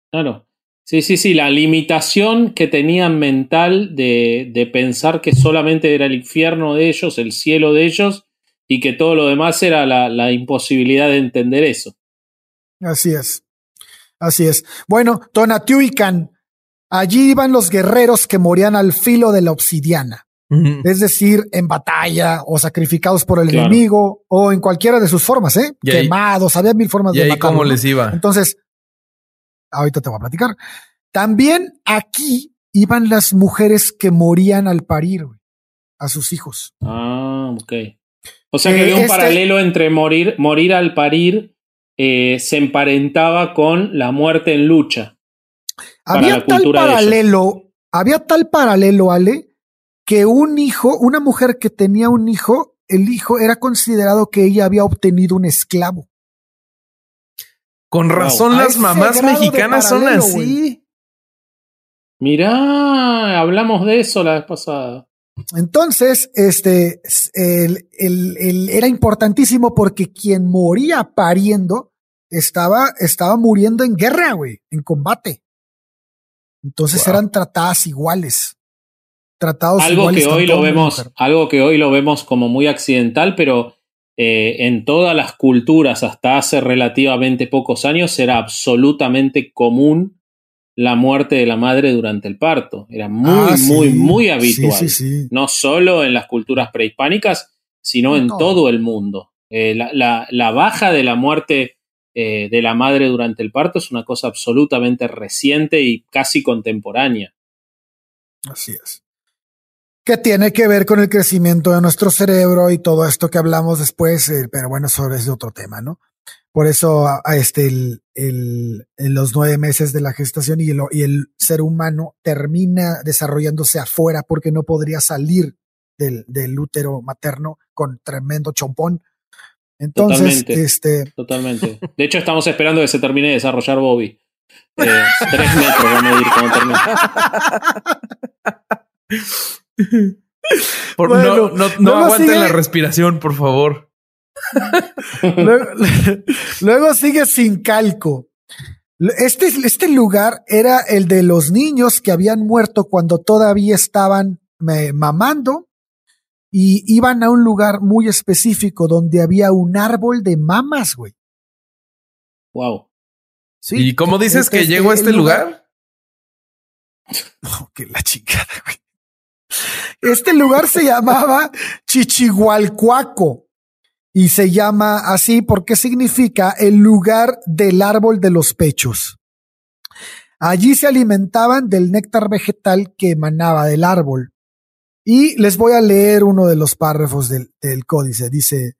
Claro. Sí, sí, sí, la limitación que tenían mental de, de pensar que solamente era el infierno de ellos, el cielo de ellos, y que todo lo demás era la, la imposibilidad de entender eso. Así es. Así es. Bueno, Tonatiuican, allí iban los guerreros que morían al filo de la obsidiana. Es decir, en batalla o sacrificados por el enemigo o en cualquiera de sus formas, ¿eh? Quemados, había mil formas de ahí ¿Cómo les iba? Entonces, ahorita te voy a platicar. También aquí iban las mujeres que morían al parir a sus hijos. Ah, ok. O sea que había un este paralelo entre morir, morir al parir eh, se emparentaba con la muerte en lucha. Había tal paralelo, había tal paralelo, Ale, que un hijo, una mujer que tenía un hijo, el hijo era considerado que ella había obtenido un esclavo. Con razón las mamás mexicanas son así. Mirá, hablamos de eso la vez pasada. Entonces, este, el, el, era importantísimo porque quien moría pariendo estaba, estaba muriendo en guerra, güey, en combate. Entonces eran tratadas iguales. Tratados algo que hoy lo vemos, algo que hoy lo vemos como muy accidental, pero eh, en todas las culturas hasta hace relativamente pocos años era absolutamente común la muerte de la madre durante el parto. Era muy, ah, muy, muy habitual. no solo en las culturas prehispánicas, sino en todo el mundo. Eh, la, baja de la muerte eh, de la madre durante el parto es una cosa absolutamente reciente y casi contemporánea. Así es. Que tiene que ver con el crecimiento de nuestro cerebro y todo esto que hablamos después, eh, pero bueno, eso es otro tema, ¿no? Por eso, a, este, el, el, en los nueve meses de la gestación y el, y el ser humano termina desarrollándose afuera porque no podría salir del, del útero materno con tremendo chompón. Entonces, totalmente, este. Totalmente. De hecho, estamos esperando que se termine de desarrollar Bobby. Eh, tres metros va a medir cuando termine. no no, no aguanten la respiración, por favor luego, sigue sin calco. Este, este lugar era el de los niños que habían muerto cuando todavía estaban mamando y iban a un lugar muy específico donde había un árbol de mamas, güey. Wow. ¿Y cómo dices que llegó a este lugar? Oh, que la chingada, güey. Este lugar se llamaba Chichihualcuaco y se llama así porque significa el lugar del árbol de los pechos. Allí se alimentaban del néctar vegetal que emanaba del árbol. Y les voy a leer uno de los párrafos del, códice. Dice,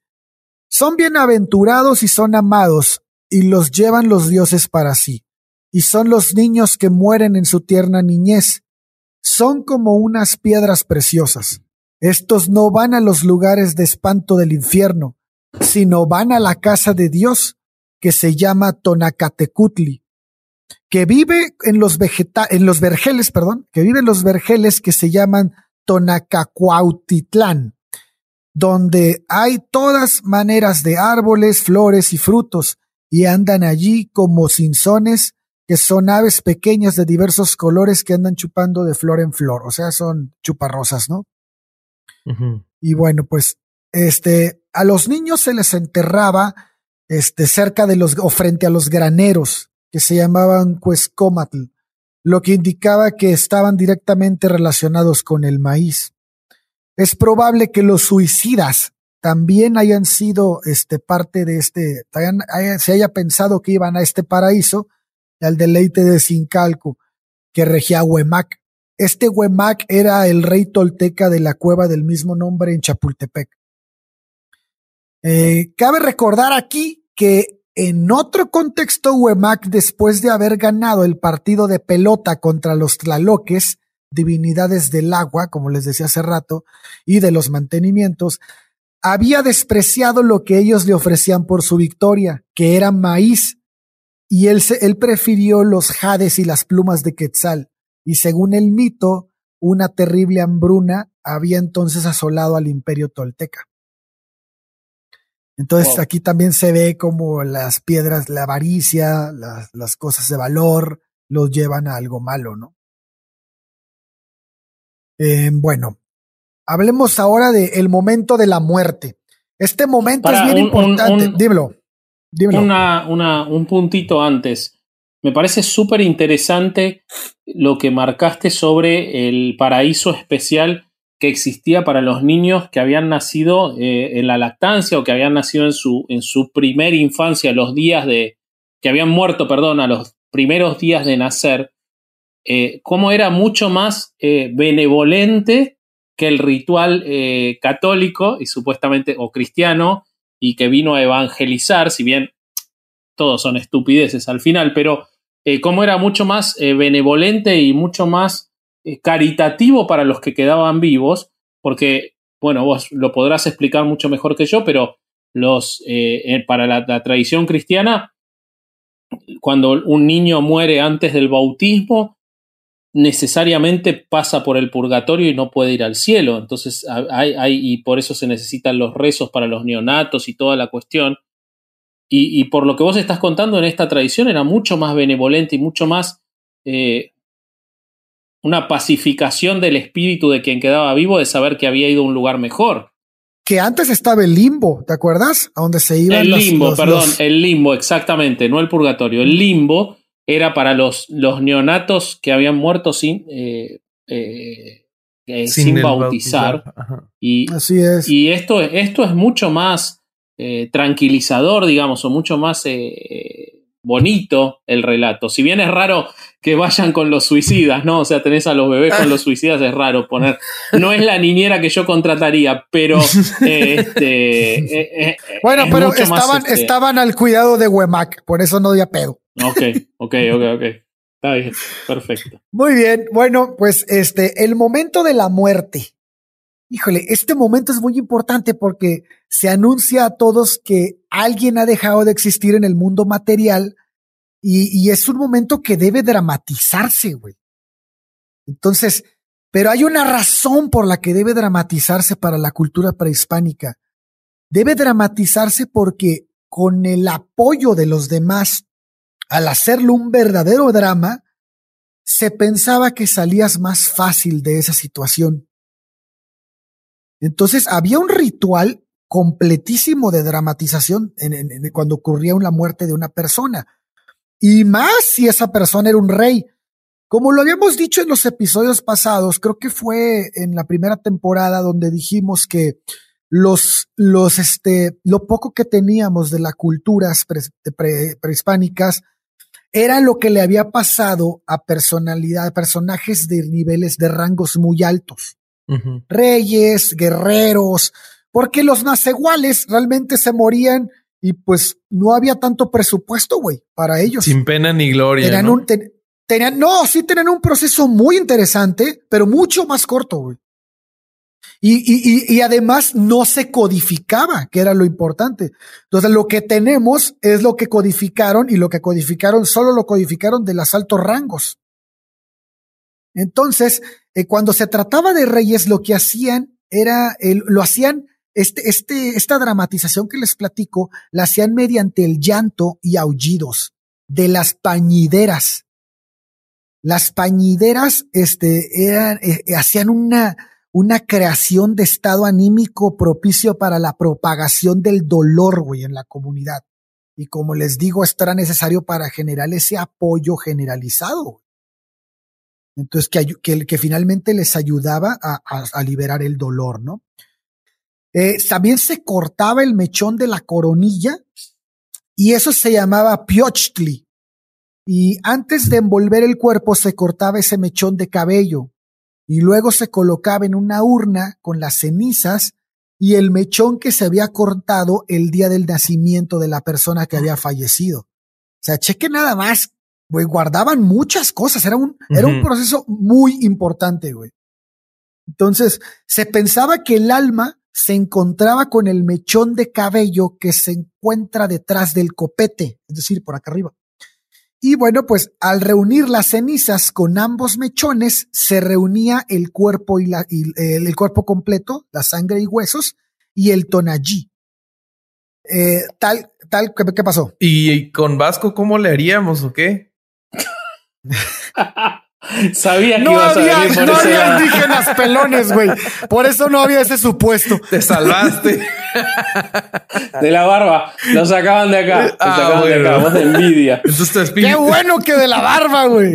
son bienaventurados y son amados, y los llevan los dioses para sí. Y son los niños que mueren en su tierna niñez. Son como unas piedras preciosas. Estos no van a los lugares de espanto del infierno, sino van a la casa de Dios que se llama Tonacatecutli, que vive en los vegeta en los vergeles, perdón, que vive en los vergeles que se llaman Tonacacuautitlán, donde hay todas maneras de árboles, flores y frutos, y andan allí como cinzones, que son aves pequeñas de diversos colores que andan chupando de flor en flor, o sea, son chuparrosas, ¿no? Y bueno, pues este, a los niños se les enterraba este, cerca de los, o frente a los graneros, que se llamaban Cuescomatl, lo que indicaba que estaban directamente relacionados con el maíz. Es probable que los suicidas también hayan sido este, parte de este, se haya pensado que iban a este paraíso, al deleite de Sincalco, que regía Huemac. Este Huemac era el rey tolteca de la cueva del mismo nombre en Chapultepec. Eh, cabe recordar aquí que en otro contexto, Huemac, después de haber ganado el partido de pelota contra los Tlaloques, divinidades del agua, como les decía hace rato, y de los mantenimientos, había despreciado lo que ellos le ofrecían por su victoria, que era maíz, y él, él prefirió los jades y las plumas de Quetzal. Y según el mito, una terrible hambruna había entonces asolado al imperio tolteca. Entonces aquí también se ve como las piedras, la avaricia, las, las cosas de valor, los llevan a algo malo, ¿no? Eh, bueno, hablemos ahora del el momento de la muerte. Este momento es bien importante. dímelo. Una, una, un puntito antes. Me parece súper interesante lo que marcaste sobre el paraíso especial que existía para los niños que habían nacido eh, en la lactancia o que habían nacido en su, en su primera infancia, los días de. que habían muerto, perdón, a los primeros días de nacer. Eh, cómo era mucho más eh, benevolente que el ritual católico y supuestamente o cristiano y que vino a evangelizar, si bien todos son estupideces al final, pero cómo era mucho más benevolente y mucho más caritativo para los que quedaban vivos, porque, bueno, vos lo podrás explicar mucho mejor que yo, pero los, para la, tradición cristiana, cuando un niño muere antes del bautismo, necesariamente pasa por el purgatorio y no puede ir al cielo. Entonces, hay, hay, y por eso se necesitan los rezos para los neonatos y toda la cuestión. Y, y, por lo que vos estás contando en esta tradición era mucho más benevolente y mucho más eh, una pacificación del espíritu de quien quedaba vivo de saber que había ido a un lugar mejor. Que antes estaba el limbo, ¿te acuerdas? A donde se iban El limbo, perdón, el limbo, exactamente, no el purgatorio. El limbo era para los, los neonatos que habían muerto sin, eh, eh, eh sin, bautizar. Y, Así es. Y esto, esto es mucho más eh, tranquilizador, digamos, o mucho más eh, bonito el relato. Si bien es raro que vayan con los suicidas, ¿no? O sea, tenés a los bebés con los suicidas, es raro poner. No es la niñera que yo contrataría, pero. este, bueno, pero estaban, este estaban al cuidado de Wemac, por eso no dio pedo. Ok, ok, ok, ok. Está bien, perfecto. Muy bien, bueno, pues este, el momento de la muerte híjole, este momento es muy importante porque se anuncia a todos que alguien ha dejado de existir en el mundo material y, es un momento que debe dramatizarse, güey. Entonces, pero hay una razón por la que debe dramatizarse para la cultura prehispánica. Debe dramatizarse porque con el apoyo de los demás, al hacerlo un verdadero drama, se pensaba que salías más fácil de esa situación. Entonces había un ritual completísimo de dramatización en, cuando ocurría una muerte de una persona. Y más si esa persona era un rey. Como lo habíamos dicho en los episodios pasados, creo que fue en la primera temporada donde dijimos que los, los, este, lo poco que teníamos de las culturas prehispánicas era lo que le había pasado a personalidad, personajes de niveles de rangos muy altos reyes, guerreros, porque los naceguales realmente se morían y pues no había tanto presupuesto, güey, para ellos. Sin pena ni gloria. Tenían ¿no? Un, tenían, no, sí tenían un proceso muy interesante, pero mucho más corto, güey. Y, y, y, además no se codificaba, que era lo importante. Entonces, lo que tenemos es lo que codificaron y lo que codificaron solo lo codificaron de los altos rangos. Entonces, eh, cuando se trataba de reyes, lo que hacían era, lo hacían, este, este, esta dramatización que les platico, la hacían mediante el llanto y aullidos de las pañideras. Las pañideras, este, eran, eh, eh, hacían una, una creación de estado anímico propicio para la propagación del dolor, güey, en la comunidad. Y como les digo, esto era necesario para generar ese apoyo generalizado. Entonces, que, que, finalmente les ayudaba a, liberar el dolor, ¿no? Eh, también se cortaba el mechón de la coronilla y eso se llamaba piochtli. Y antes de envolver el cuerpo se cortaba ese mechón de cabello y luego se colocaba en una urna con las cenizas y el mechón que se había cortado el día del nacimiento de la persona que había fallecido. O sea, cheque nada más güey, guardaban muchas cosas. Era un, era un proceso muy importante, güey. Entonces, se pensaba que el alma se encontraba con el mechón de cabello que se encuentra detrás del copete, es decir, por acá arriba. Y bueno, pues al reunir las cenizas con ambos mechones, se reunía el cuerpo y, la, y el, cuerpo completo, la sangre y huesos, y el tonallí. Eh, tal, tal, ¿qué, ¿qué, pasó? ¿Y con Vasco cómo le haríamos o qué? Sabía que no ibas había, a venir por no ese había lado. indígenas pelones, güey. Por eso no había ese supuesto. Te salvaste. De la barba. Lo sacaban de acá. Lo Ah, sacaban de acá. Vos de envidia. Entonces tu Qué bueno que de la barba, güey.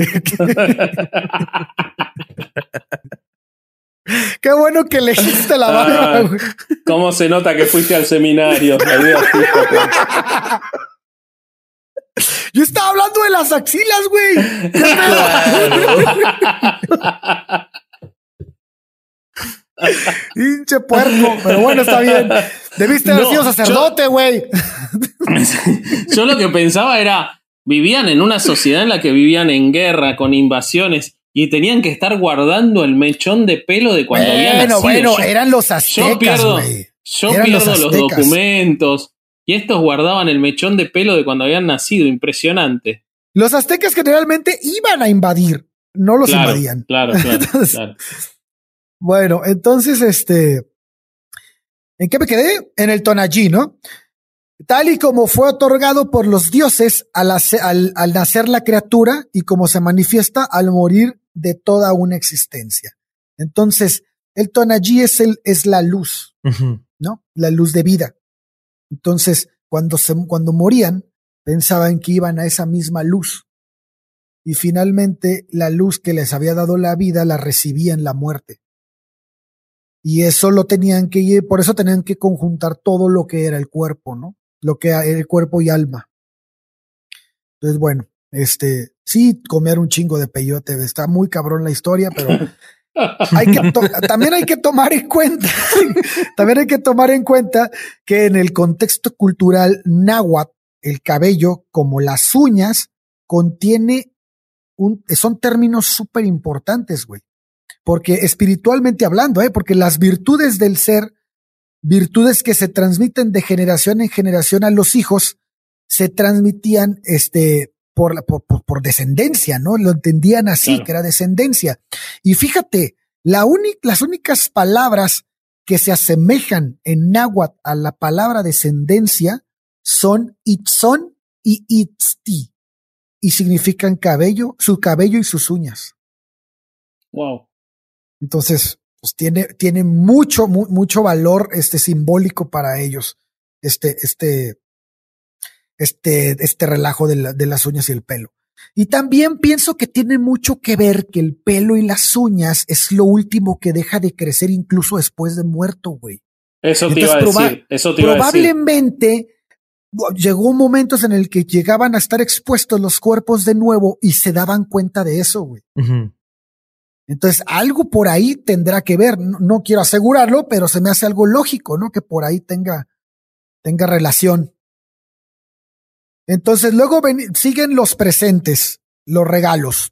Qué bueno que elegiste la barba, Ah, güey. ¿Cómo se nota que fuiste al seminario? Yo estaba hablando de las axilas, güey. Pinche puerco. Pero bueno, está bien. Debiste haber No, sido sacerdote, güey. Yo lo que pensaba era, vivían en una sociedad en la que vivían en guerra, con invasiones, y tenían que estar guardando el mechón de pelo de cuando habían Bueno, nacido. bueno, Yo- eran los yo aztecas, pierdo, yo los pierdo los, documentos, y estos guardaban el mechón de pelo de cuando habían nacido, impresionante. Los aztecas generalmente iban a invadir, no los claro, invadían. Claro, claro, Entonces, claro. Bueno, entonces, este, ¿en qué me quedé? En el tonallí, ¿no? Tal y como fue otorgado por los dioses al, hace- al- al nacer la criatura y como se manifiesta al morir de toda una existencia. Entonces, el tonallí es, el, es la luz. ¿no? La luz de vida. Entonces, cuando, se, cuando morían, pensaban que iban a esa misma luz. Y finalmente, la luz que les había dado la vida la recibían la muerte. Y eso lo tenían que por eso tenían que conjuntar todo lo que era el cuerpo, ¿no? Lo que era el cuerpo y alma. Entonces, bueno, este, sí, comer un chingo de peyote, está muy cabrón la historia, pero también hay que tomar en cuenta, también hay que tomar en cuenta que en el contexto cultural náhuatl, el cabello, como las uñas, contiene un, son términos súper importantes, güey. Porque espiritualmente hablando, ¿eh? porque las virtudes del ser, virtudes que se transmiten de generación en generación a los hijos, se transmitían este, por, la- por, por- por descendencia, ¿no? Lo entendían así, Claro. que era descendencia. Y fíjate, la las únicas palabras que se asemejan en náhuatl a la palabra descendencia son itzón y itzti, y significan cabello, su cabello y sus uñas. Wow. Entonces, pues tiene, tiene mucho, mu- mucho valor este simbólico para ellos, este, este, este, este relajo de, la- de las uñas y el pelo. Y también pienso que tiene mucho que ver que el pelo y las uñas es lo último que deja de crecer incluso después de muerto, güey. Eso te Entonces, iba a proba- decir. Eso te iba a decir. Probablemente llegó momentos en el que llegaban a estar expuestos los cuerpos de nuevo y se daban cuenta de eso, güey. Entonces, algo por ahí tendrá que ver. No, no quiero asegurarlo, pero se me hace algo lógico, ¿no? Que por ahí tenga, tenga relación. Entonces, luego ven- siguen los presentes, los regalos.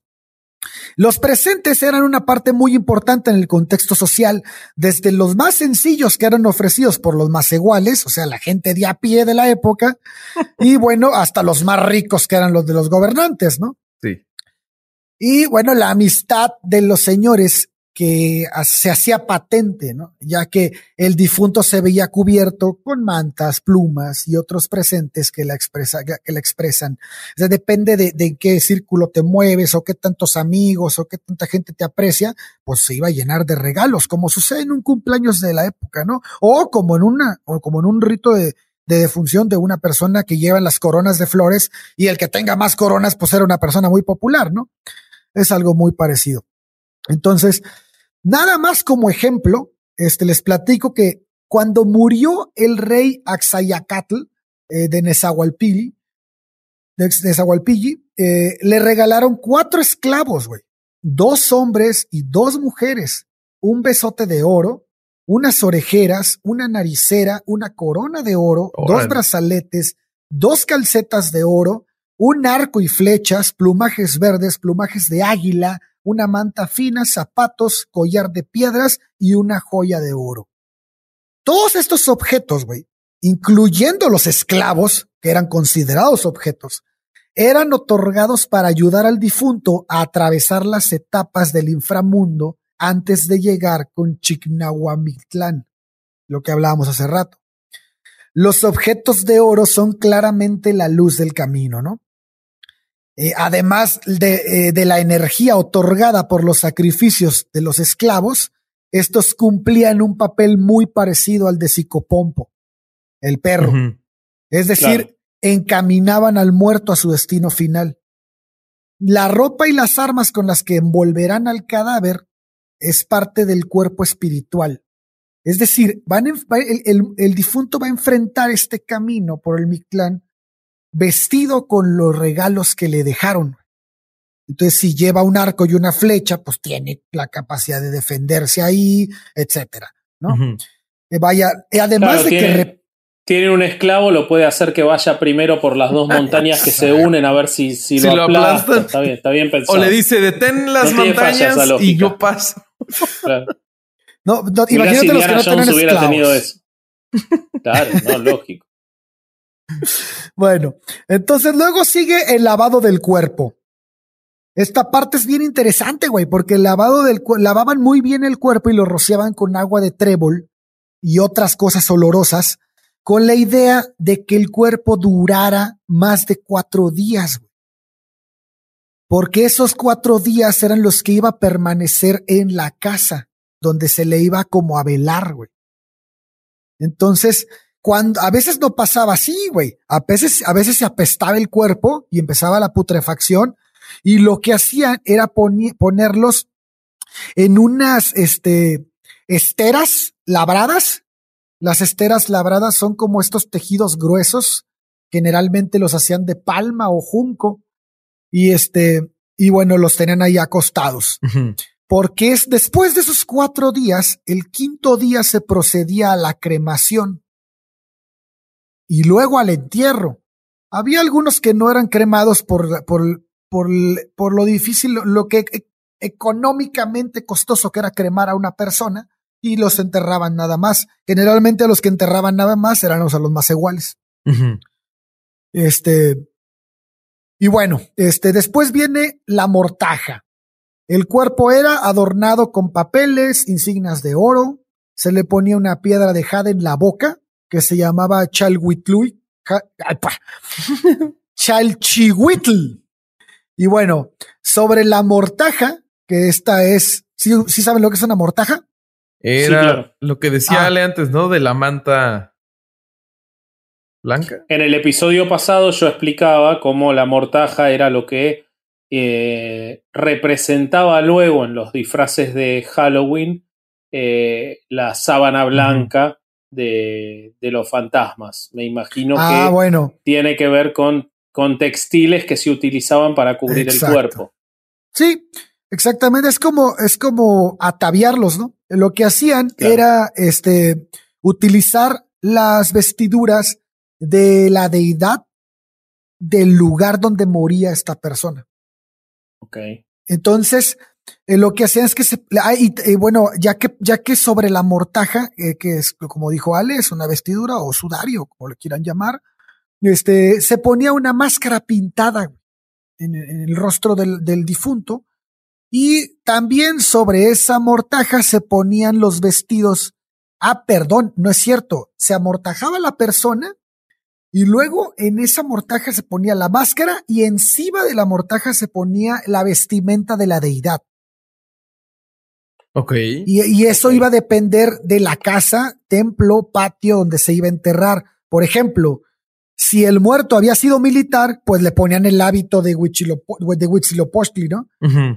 Los presentes eran una parte muy importante en el contexto social, desde los más sencillos que eran ofrecidos por los más iguales, o sea, la gente de a pie de la época, y bueno, hasta los más ricos que eran los de los gobernantes, ¿no? Sí. Y bueno, la amistad de los señores que se hacía patente, ¿no? Ya que el difunto se veía cubierto con mantas, plumas y otros presentes que la, que la expresan. O sea, depende de, de en qué círculo te mueves o qué tantos amigos o qué tanta gente te aprecia, pues se iba a llenar de regalos, como sucede en un cumpleaños de la época, ¿no? O como en una, o como en un rito de, de defunción de una persona que lleva las coronas de flores y el que tenga más coronas, pues era una persona muy popular, ¿no? Es algo muy parecido. Entonces, nada más como ejemplo, este, les platico que cuando murió el rey Axayacatl eh, de Nezahualpilli, de Nezahualpilli, eh, le regalaron cuatro esclavos, güey. Dos hombres y dos mujeres. Un besote de oro, unas orejeras, una naricera, una corona de oro, dos brazaletes, dos calcetas de oro, un arco y flechas, plumajes verdes, plumajes de águila, una manta fina, zapatos, collar de piedras y una joya de oro. Todos estos objetos, güey, incluyendo los esclavos, que eran considerados objetos, eran otorgados para ayudar al difunto a atravesar las etapas del inframundo antes de llegar con Chignahuamitlán, lo que hablábamos hace rato. Los objetos de oro son claramente la luz del camino, ¿no? Eh, además de, eh, de, la energía otorgada por los sacrificios de los esclavos, estos cumplían un papel muy parecido al de Psicopompo, el perro. Es decir, encaminaban al muerto a su destino final. La ropa y las armas con las que envolverán al cadáver es parte del cuerpo espiritual. Es decir, van el, difunto va a enfrentar este camino por el Mictlán vestido con los regalos que le dejaron. Entonces, si lleva un arco y una flecha, pues tiene la capacidad de defenderse ahí, etcétera, ¿no? Eh, vaya, eh, además de que tiene un esclavo, lo puede hacer que vaya primero por las dos montañas que se unen a ver si, si, lo, aplasta. Está bien, está bien pensado. O le dice, detén las montañas y yo paso. No, no imagínate los que no Jones hubiera tenido eso. Claro, no, lógico. Bueno, entonces luego sigue el lavado del cuerpo. Esta parte es bien interesante, güey, porque el lavado del lavaban muy bien el cuerpo y lo rociaban con agua de trébol y otras cosas olorosas, con la idea de que el cuerpo durara más de cuatro días. Porque esos cuatro días eran los que iba a permanecer en la casa donde se le iba como a velar, güey. Entonces, cuando a veces no pasaba así, güey. A veces, a veces se apestaba el cuerpo y empezaba la putrefacción. Y lo que hacían era ponerlos en unas este, esteras labradas. Las esteras labradas son como estos tejidos gruesos. Generalmente los hacían de palma o junco. Y este, y bueno, los tenían ahí acostados porque es después de esos cuatro días, el quinto día se procedía a la cremación y luego al entierro. Había algunos que no eran cremados por, por, por, por lo difícil, lo que e, económicamente costoso que era cremar a una persona y los enterraban nada más. Generalmente a los que enterraban nada más eran los, a los más iguales. Este, y bueno, este, después viene la mortaja. El cuerpo era adornado con papeles, insignias de oro, se le ponía una piedra de jade en la boca que se llamaba Chalhuitlui, Chalchihuitl. Y bueno, sobre la mortaja, que esta es, ¿sí, saben lo que es una mortaja? Era lo que decía ah. Ale antes, ¿no? De la manta blanca. En el episodio pasado yo explicaba cómo la mortaja era lo que eh, representaba luego en los disfraces de Halloween eh, la sábana blanca de, los fantasmas. Me imagino ah, que bueno. tiene que ver con, con, textiles que se utilizaban para cubrir el cuerpo. Sí, exactamente. Es como, es como ataviarlos, ¿no? Lo que hacían era este, utilizar las vestiduras de la deidad del lugar donde moría esta persona. Entonces, eh, lo que hacían es que se, y, bueno, ya que, ya sobre la mortaja, eh, que es, como dijo Ale, es una vestidura o sudario, como le quieran llamar, este, se ponía una máscara pintada en, el rostro del difunto y también sobre esa mortaja se ponían los vestidos. Ah, perdón, no es cierto. Se amortajaba la persona y luego en esa mortaja se ponía la máscara y encima de la mortaja se ponía la vestimenta de la deidad. Ok. Y, eso iba a depender de la casa, templo, patio donde se iba a enterrar. Por ejemplo, si el muerto había sido militar, pues le ponían el hábito de Huitzilopochtli, ¿no?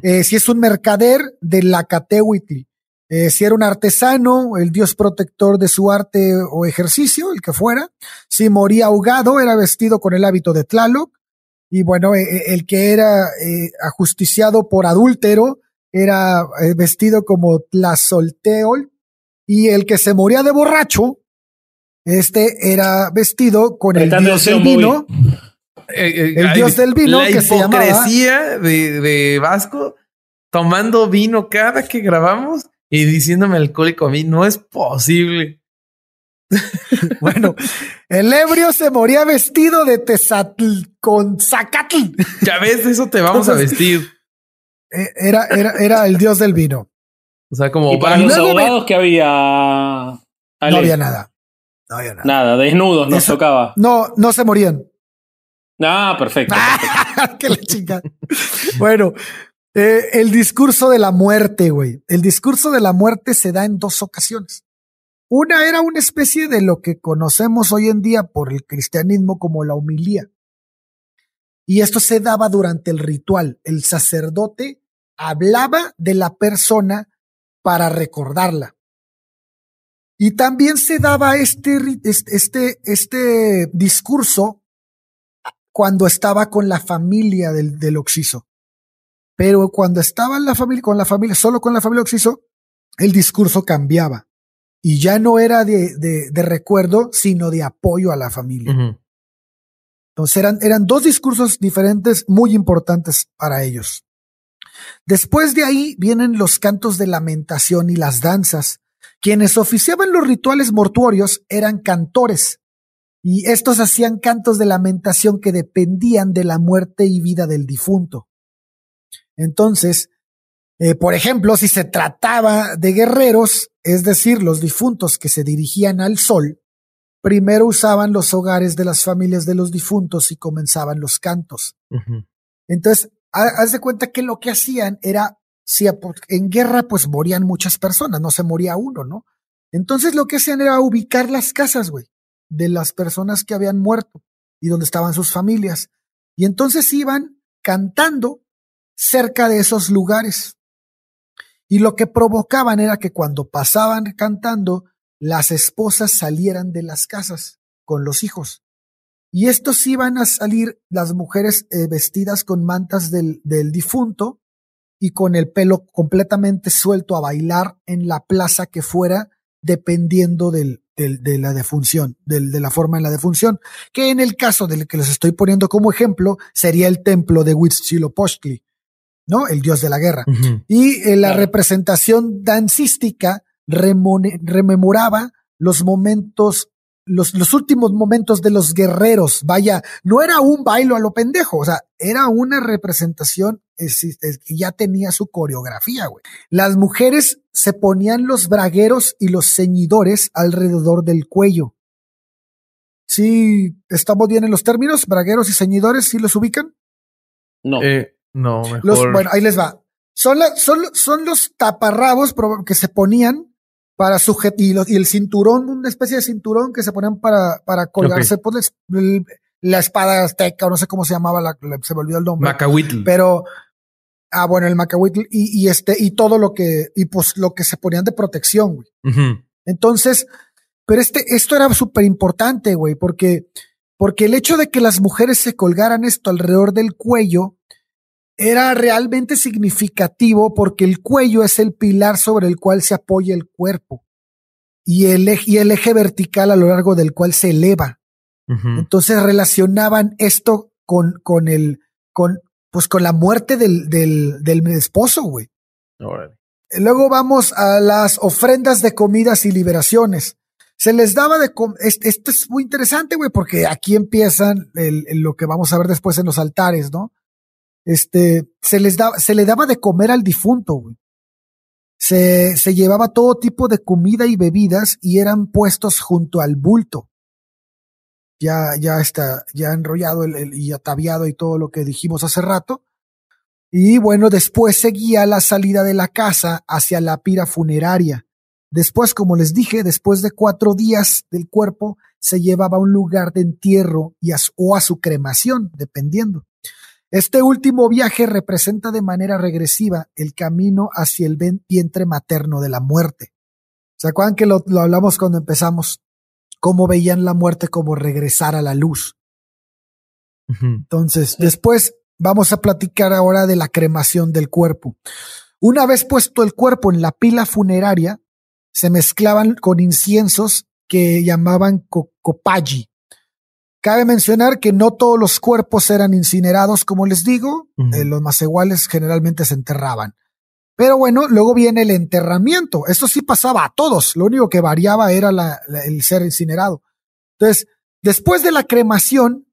Eh, si es un mercader, de la Catehuitli. Eh, si era un artesano, el dios protector de su arte o ejercicio, el que fuera. Si moría ahogado, era vestido con el hábito de Tlaloc. Y bueno, eh, el que era ajusticiado por adúltero era vestido como Tlazolteol. Y el que se moría de borracho, este era vestido con el dios del vino. el dios del vino que se llamaba. De, de Vasco tomando vino cada que grabamos y diciéndome alcohólico a mí no es posible. bueno, el ebrio se moría vestido de tesatl con zacatl. Ya ves, eso te vamos a vestir. Eh, era, era, era el dios del vino. O sea, como y para los abogados que había. No había nada. No había nada. Nada, desnudos nos tocaba. No, no se morían. Ah, perfecto. Qué la bueno, eh, el discurso de la muerte, güey. El discurso de la muerte se da en dos ocasiones. Una era una especie de lo que conocemos hoy en día por el cristianismo como la humilía. Y esto se daba durante el ritual. El sacerdote hablaba de la persona para recordarla. Y también se daba este, este, este discurso cuando estaba con la familia del, del Oxiso. Pero cuando estaba en la familia, con la familia, solo con la familia Oxiso, el discurso cambiaba y ya no era de, de, recuerdo, sino de apoyo a la familia. Entonces eran, eran dos discursos diferentes muy importantes para ellos. Después de ahí vienen los cantos de lamentación y las danzas. Quienes oficiaban los rituales mortuorios eran cantores, y estos hacían cantos de lamentación que dependían de la muerte y vida del difunto. Entonces, eh, por ejemplo, si se trataba de guerreros, es decir, los difuntos que se dirigían al sol, primero usaban los hogares de las familias de los difuntos y comenzaban los cantos. Entonces, haz de cuenta que lo que hacían era, si en guerra pues morían muchas personas, no se moría uno, ¿no? Entonces lo que hacían era ubicar las casas, güey, de las personas que habían muerto y donde estaban sus familias. Y entonces iban cantando cerca de esos lugares. Y lo que provocaban era que cuando pasaban cantando, las esposas salieran de las casas con los hijos. Y estos iban a salir las mujeres eh, vestidas con mantas del, del difunto y con el pelo completamente suelto a bailar en la plaza que fuera, dependiendo del, del, de la defunción, del, de la forma en la defunción, que en el caso del que les estoy poniendo como ejemplo sería el templo de Huitzilopochtli, ¿no? El dios de la guerra. Y eh, la representación dancística rememoraba los momentos, los, los últimos momentos de los guerreros. Vaya, no era un bailo a lo pendejo, o sea, era una representación que ya tenía su coreografía, güey. Las mujeres se ponían los bragueros y los ceñidores alrededor del cuello. Sí, estamos bien en los términos, bragueros y ceñidores, ¿sí los ubican? No. Eh, no, mejor. Los, bueno, ahí les va. Son, son, son los taparrabos que se ponían para sujetar, y, el cinturón, una especie de cinturón que se ponían para, para colgarse por pues, la espada azteca, o no sé cómo se llamaba, la, se me olvidó el nombre. Macahuitl. Pero, ah, bueno, el Macahuitl y, y, este, y todo lo que, y pues lo que se ponían de protección, güey. Entonces, pero este, esto era súper importante, güey, porque, porque el hecho de que las mujeres se colgaran esto alrededor del cuello, era realmente significativo porque el cuello es el pilar sobre el cual se apoya el cuerpo y el, eje, y el eje vertical a lo largo del cual se eleva. Entonces relacionaban esto con, con el, con, pues con la muerte del, del, del esposo, güey. Luego vamos a las ofrendas de comidas y liberaciones. Se les daba de esto es muy interesante, güey, porque aquí empiezan lo que vamos a ver después en los altares, ¿no? Este, se les daba, se le daba de comer al difunto, güey. Se, se llevaba todo tipo de comida y bebidas y eran puestos junto al bulto. Ya, ya está, ya enrollado y ataviado y todo lo que dijimos hace rato. Y bueno, después seguía la salida de la casa hacia la pira funeraria. Después, como les dije, después de cuatro días del cuerpo, se llevaba a un lugar de entierro y o a su cremación, dependiendo. Este último viaje representa de manera regresiva el camino hacia el vientre materno de la muerte. ¿Se acuerdan que lo, hablamos cuando empezamos? Cómo veían la muerte como regresar a la luz. Entonces, después vamos a platicar ahora de la cremación del cuerpo. Una vez puesto el cuerpo en la pila funeraria, se mezclaban con inciensos que llamaban copaji, Cabe mencionar que no todos los cuerpos eran incinerados, como les digo, eh, los más iguales generalmente se enterraban. Pero bueno, luego viene el enterramiento. Esto sí pasaba a todos. Lo único que variaba era el ser incinerado. Entonces, después de la cremación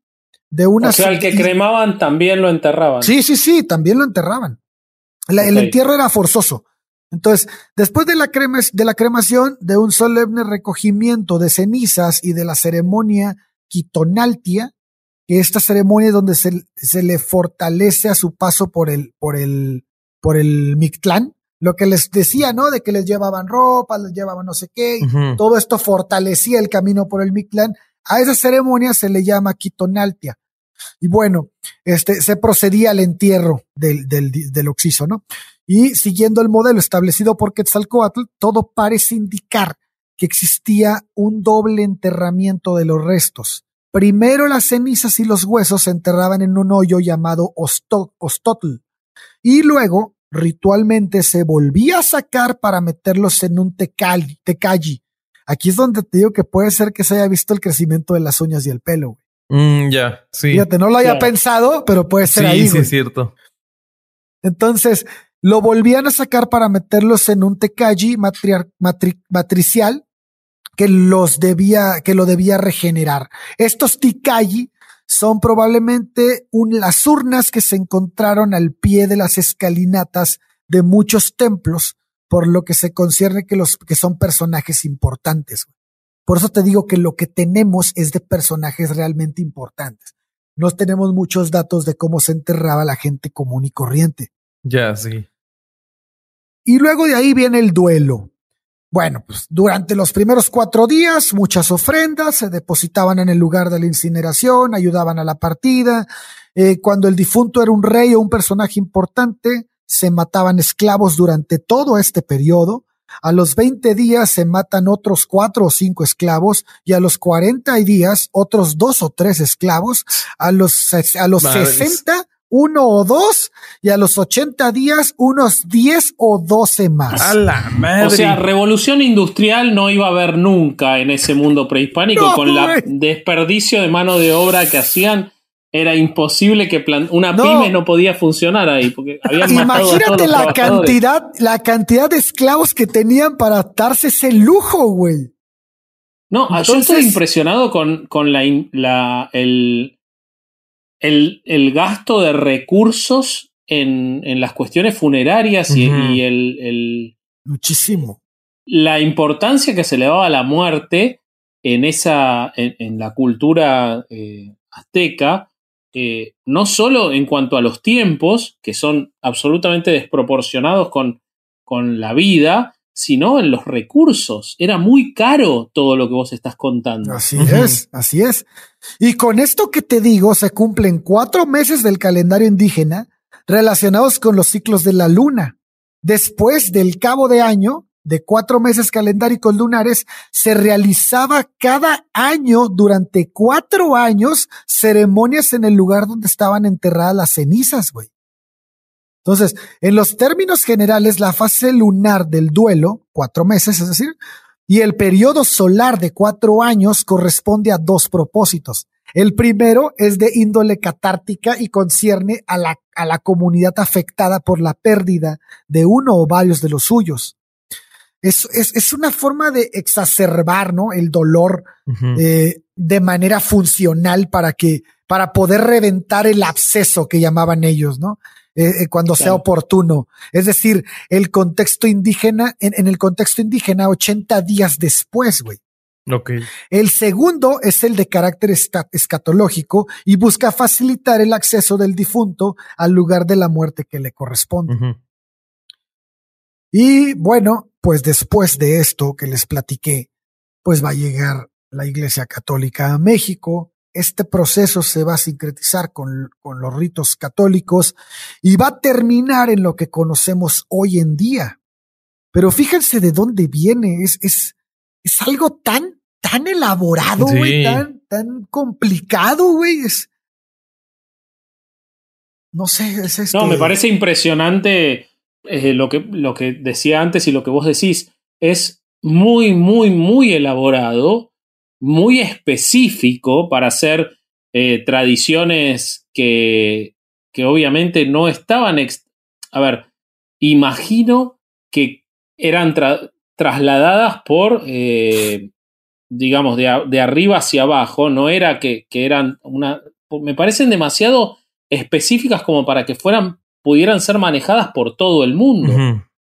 de una... O sea, el que cremaban también lo enterraban. Sí, sí, sí, también lo enterraban. El entierro era forzoso. Entonces, después de la, de la cremación, de un solemne recogimiento de cenizas y de la ceremonia quitonaltia, que esta ceremonia es donde se, se le fortalece a su paso por el, por el, por el Mictlán, lo que les decía, ¿no? De que les llevaban ropa, les llevaban no sé qué, todo esto fortalecía el camino por el Mictlán. A esa ceremonia se le llama quitonaltia. Y bueno, este, se procedía al entierro del, del, del oxiso, ¿no? Y siguiendo el modelo establecido por Quetzalcoatl, todo parece indicar que existía un doble enterramiento de los restos. Primero las cenizas y los huesos se enterraban en un hoyo llamado Ostotl, y luego ritualmente se volvía a sacar para meterlos en un tecali, tecalli. Aquí es donde te digo que puede ser que se haya visto el crecimiento de las uñas y el pelo. Mm, ya, sí. Fíjate, no lo haya pensado, pero puede ser ahí. Sí, es cierto. Entonces, lo volvían a sacar para meterlos en un tecalli matricial que los debía, que lo debía regenerar. Estos tecalli son probablemente las urnas que se encontraron al pie de las escalinatas de muchos templos, por lo que se concierne que los que son personajes importantes. Por eso te digo que lo que tenemos es de personajes realmente importantes. No tenemos muchos datos de cómo se enterraba la gente común y corriente. Ya, sí. Y luego de ahí viene el duelo. Bueno, pues durante los primeros cuatro días muchas ofrendas se depositaban en el lugar de la incineración, ayudaban a la partida. Eh, cuando el difunto era un rey o un personaje importante, se mataban esclavos durante todo este periodo. A los 20 días se matan otros cuatro o cinco esclavos y a los 40 días otros dos o tres esclavos. A los, a los 60 uno o dos, y a los 80 días unos 10 o 12 más. A la madre. O sea, revolución industrial no iba a haber nunca en ese mundo prehispánico con el desperdicio de mano de obra que hacían. Era imposible que una pyme no podía funcionar ahí porque habían Imagínate la cantidad, la cantidad de esclavos que tenían para darse ese lujo, güey. No, yo estoy impresionado con, con la, la, el, el, el gasto de recursos en, en, las cuestiones funerarias y, el, el, Muchísimo. La importancia que se le daba a la muerte en, esa, en, la cultura eh, azteca, eh, no solo en cuanto a los tiempos, que son absolutamente desproporcionados con, con la vida, sino en los recursos. Era muy caro todo lo que vos estás contando. Así es, así es. Y con esto que te digo, se cumplen cuatro meses del calendario indígena relacionados con los ciclos de la luna. Después del cabo de año, de cuatro meses calendáricos lunares, se realizaba cada año durante cuatro años ceremonias en el lugar donde estaban enterradas las cenizas, güey. Entonces, en los términos generales, la fase lunar del duelo, cuatro meses, es decir, y el periodo solar de cuatro años corresponde a dos propósitos. El primero es de índole catártica y concierne a la, a la comunidad afectada por la pérdida de uno o varios de los suyos. Es, es, una forma de exacerbar ¿no? el dolor eh, de manera funcional para que, para poder reventar el absceso que llamaban ellos, ¿no? Eh, eh, cuando sea oportuno. Es decir, el contexto indígena, en, el contexto indígena, 80 días después, güey. Okay. El segundo es el de carácter escatológico y busca facilitar el acceso del difunto al lugar de la muerte que le corresponde. Y bueno, pues después de esto que les platiqué, pues va a llegar la Iglesia Católica a México, este proceso se va a sincretizar con, los ritos católicos y va a terminar en lo que conocemos hoy en día. Pero fíjense de dónde viene, es, es, es algo tan, tan elaborado, güey, tan, tan complicado, güey. no sé, es esto. No, me parece impresionante eh, lo, que, lo que decía antes y lo que vos decís. Es muy, muy, muy elaborado muy específico para hacer eh, tradiciones que, que, obviamente no estaban... A ver, imagino que eran trasladadas por, eh, digamos, de, de, arriba hacia abajo, no era que, que, eran una... Me parecen demasiado específicas como para que fueran, pudieran ser manejadas por todo el mundo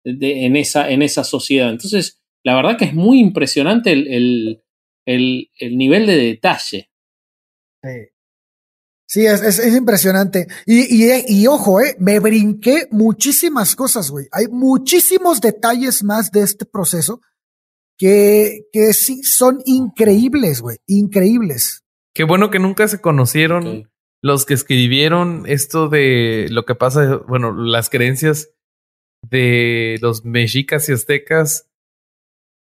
en, esa, en esa sociedad. Entonces, la verdad que es muy impresionante el, el, el, nivel de detalle. Sí. Sí, es, es, impresionante. Y, y, y, ojo, eh, me brinqué muchísimas cosas, güey. Hay muchísimos detalles más de este proceso que, que sí son increíbles, güey. Increíbles. Qué bueno que nunca se conocieron los que escribieron esto de lo que pasa, bueno, las creencias de los mexicas y aztecas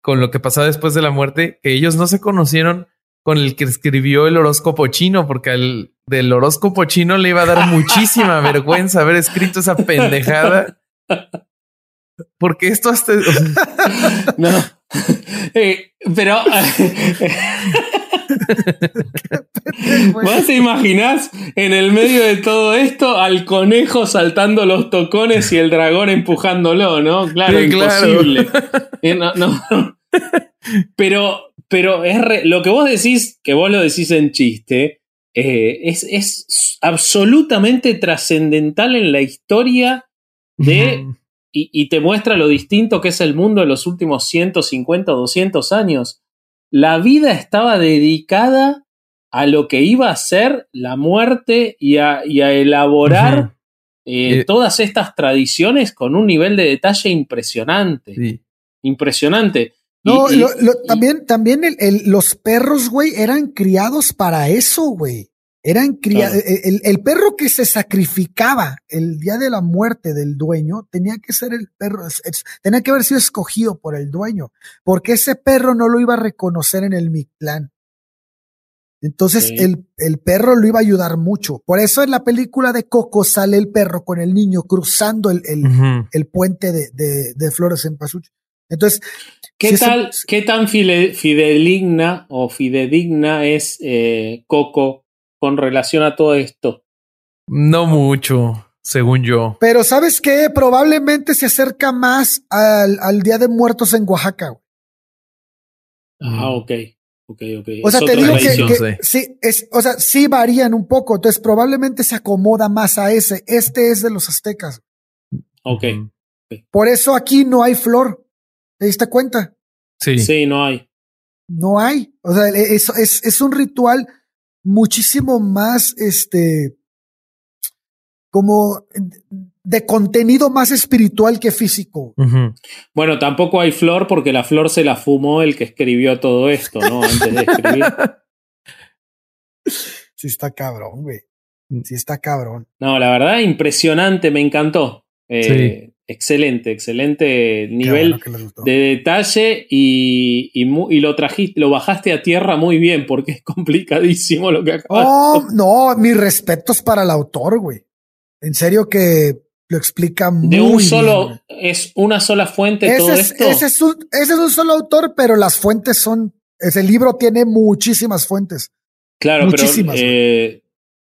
con lo que pasaba después de la muerte, que ellos no se conocieron con el que escribió el horóscopo chino, porque al del horóscopo chino le iba a dar muchísima vergüenza haber escrito esa pendejada. Porque esto hasta... no. Eh, pero... ¿Vos te imaginás en el medio de todo esto al conejo saltando los tocones y el dragón empujándolo, ¿no? Claro, imposible. Eh, pero, pero es lo que vos decís, que vos lo decís en chiste, eh, es, es, absolutamente trascendental en la historia de. y, y, te muestra lo distinto que es el mundo en los últimos 150 o 200 años la vida estaba dedicada a lo que iba a ser la muerte y a, elaborar eh, eh, todas estas tradiciones con un nivel de detalle impresionante. Impresionante. No, también, también los perros, güey, eran criados para eso, güey. Eran criados. El, el, perro que se sacrificaba el día de la muerte del dueño tenía que ser el perro, tenía que haber sido escogido por el dueño, porque ese perro no lo iba a reconocer en el Mictlán. Entonces el, el, perro lo iba a ayudar mucho. Por eso en la película de Coco sale el perro con el niño cruzando el, el, el puente de, de, de, Flores en Pasuch. Entonces, ¿qué tal, qué tan fidedigna o fidedigna es eh, Coco con relación a todo esto? No mucho, según yo. Pero ¿sabes qué? Probablemente se acerca más al, Día de Muertos en Oaxaca. Ah, ok. Ok, ok. O sea, te digo que, sí, es, o sea, sí varían un poco, entonces probablemente se acomoda más a ese. Este es de los aztecas. Ok. Por eso aquí no hay flor. ¿Te diste cuenta? Sí. Sí, no hay. No hay. O sea, es, es, es un ritual muchísimo más, este, como de contenido más espiritual que físico. Bueno, tampoco hay flor porque la flor se la fumó el que escribió todo esto, ¿no? Antes de escribir. Sí está cabrón, güey. Sí está cabrón. No, la verdad, impresionante, me encantó. Eh, excelente, excelente nivel de detalle y, y, lo trajiste, lo bajaste a tierra muy bien porque es complicadísimo lo que acabas Oh, no, mis respetos para el autor, güey. En serio que lo explica muy De un solo, es una sola fuente todo esto. Ese es, un, ese es un solo autor, pero las fuentes son, ese libro tiene muchísimas fuentes. Claro, muchísimas, pero eh,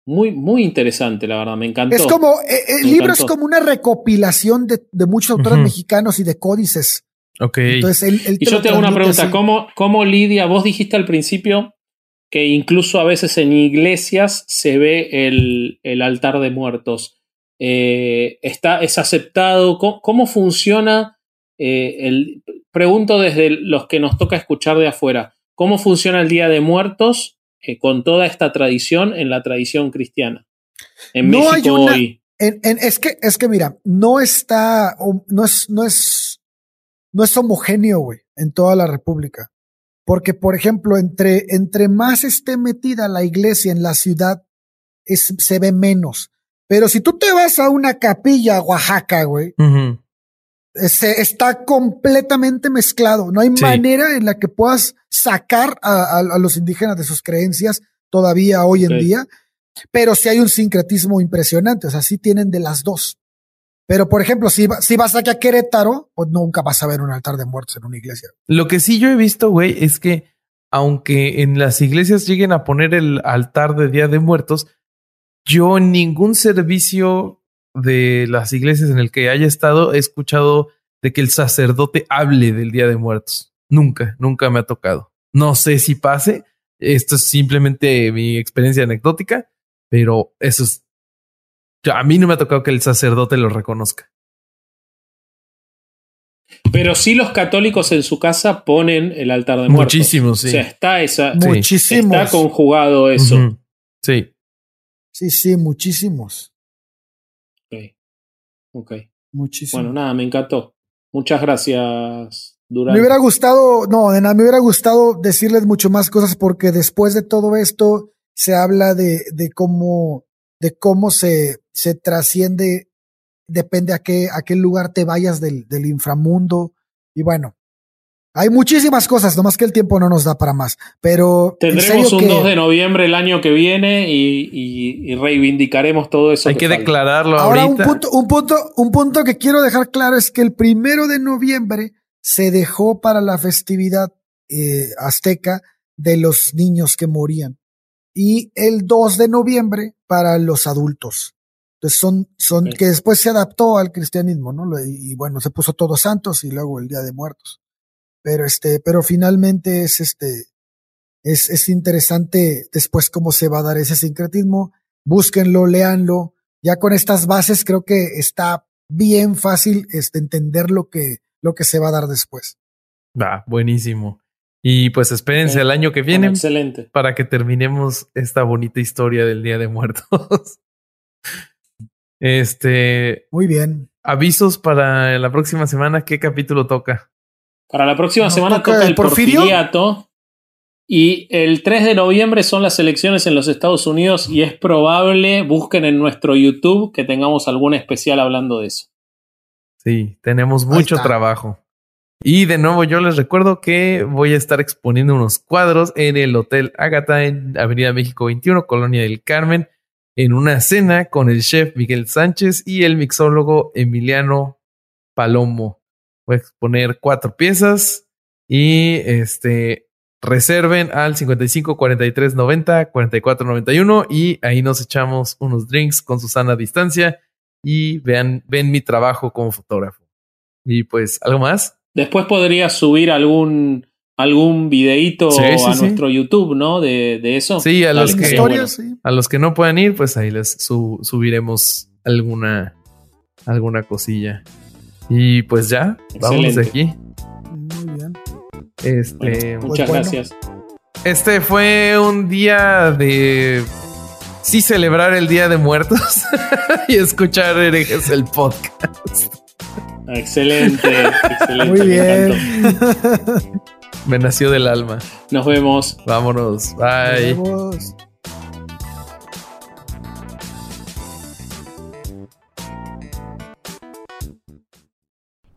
muy, muy interesante, la verdad, me encantó. Es como, eh, el libro es como una recopilación de, de muchos autores mexicanos y de códices. Ok. Entonces, y yo te hago una pregunta, ¿cómo, ¿cómo Lidia, vos dijiste al principio que incluso a veces en iglesias se ve el, el altar de muertos? Eh, está, ¿Es aceptado? ¿Cómo, funciona? Eh, el, pregunto desde los que nos toca escuchar de afuera, ¿cómo funciona el Día de Muertos eh, con toda esta tradición en la tradición cristiana. En México hoy. es que, es que mira, no está, no es, no es, no es homogéneo, güey, en toda la República. Porque, por ejemplo, entre, entre más esté metida la iglesia en la ciudad, es, se ve menos. Pero si tú te vas a una capilla a Oaxaca, güey, se, está completamente mezclado. No hay manera en la que puedas sacar a, los indígenas de sus creencias todavía hoy en día, pero sí hay un sincretismo impresionante. O sea, sí tienen de las dos. Pero, por ejemplo, si, si vas aquí a Querétaro, pues nunca vas a ver un altar de muertos en una iglesia. Lo que sí yo he visto, güey, es que aunque en las iglesias lleguen a poner el altar de Día de Muertos, yo en ningún servicio de las iglesias en el que haya estado he escuchado de que el sacerdote hable del Día de Muertos. Nunca, nunca me ha tocado. No sé si pase. Esto es simplemente mi experiencia anecdótica, pero eso es... A mí no me ha tocado que el sacerdote lo reconozca. Pero sí los católicos en su casa ponen el altar de muertos. Muchísimos, sí. O sea, está esa. Muchísimos. Está conjugado eso. Sí. Sí, sí, muchísimos. Ok. Muchísimos. Bueno, nada, me encantó. Muchas gracias, Durán. Me hubiera gustado, no, de nada, me hubiera gustado decirles mucho más cosas porque después de todo esto se habla de, de cómo, de cómo se, se trasciende, depende a qué, a qué lugar te vayas del, del inframundo. Y bueno, hay muchísimas cosas, nomás que el tiempo no nos da para más. Pero en Tendremos serio un que 2 de noviembre el año que viene y, y- y reivindicaremos todo eso. Hay que falta. declararlo ahora un ahorita. punto, un punto, un punto que quiero dejar claro es que el primero de noviembre se dejó para la festividad eh, azteca de los niños que morían y el 2 de noviembre para los adultos. Entonces son, son que después se adaptó al cristianismo, ¿no? Y bueno, se puso todos santos y luego el Día de Muertos. Pero este, pero finalmente es este, es, es interesante después cómo se va a dar ese sincretismo. Búsquenlo, léanlo. Ya con estas bases creo que está bien fácil este, entender lo que, lo que se va a dar después. Va, buenísimo. Y pues espérense al año que viene excelente. para que terminemos esta bonita historia del Día de Muertos. Este, Muy bien. avisos para la próxima semana, ¿qué capítulo toca? Para la próxima ¿No semana toca toca el Porfirio? porfiriato. Y el 3 de noviembre son las elecciones en los Estados Unidos y es probable, busquen en nuestro YouTube, que tengamos algún especial hablando de eso. Sí, tenemos mucho trabajo. Y de nuevo, yo les recuerdo que voy a estar exponiendo unos cuadros en el Hotel Ágata en Avenida México 21, Colonia del Carmen, en una cena con el chef Miguel Sánchez y el mixólogo Emiliano Palomo. Voy a exponer cuatro piezas y este reserven al 55 43 90 44 91 y ahí nos echamos unos drinks con Susana a distancia y vean, ven mi trabajo como fotógrafo. Y pues, ¿algo más? Después podría subir algún, algún videíto Sí, sí, a sí. nuestro YouTube, ¿no? De, de eso. Sí, a los que- bueno. A los que no puedan ir, pues ahí les su- subiremos alguna, alguna cosilla. Y pues ya, vamos de aquí. Muy bien. Este, Bueno, muchas bueno. gracias. este fue un día de sí celebrar el Día de Muertos y escuchar herejes el podcast. Excelente, excelente. Muy me bien. Me nació del alma. Nos vemos. Vámonos. Bye. Nos vemos.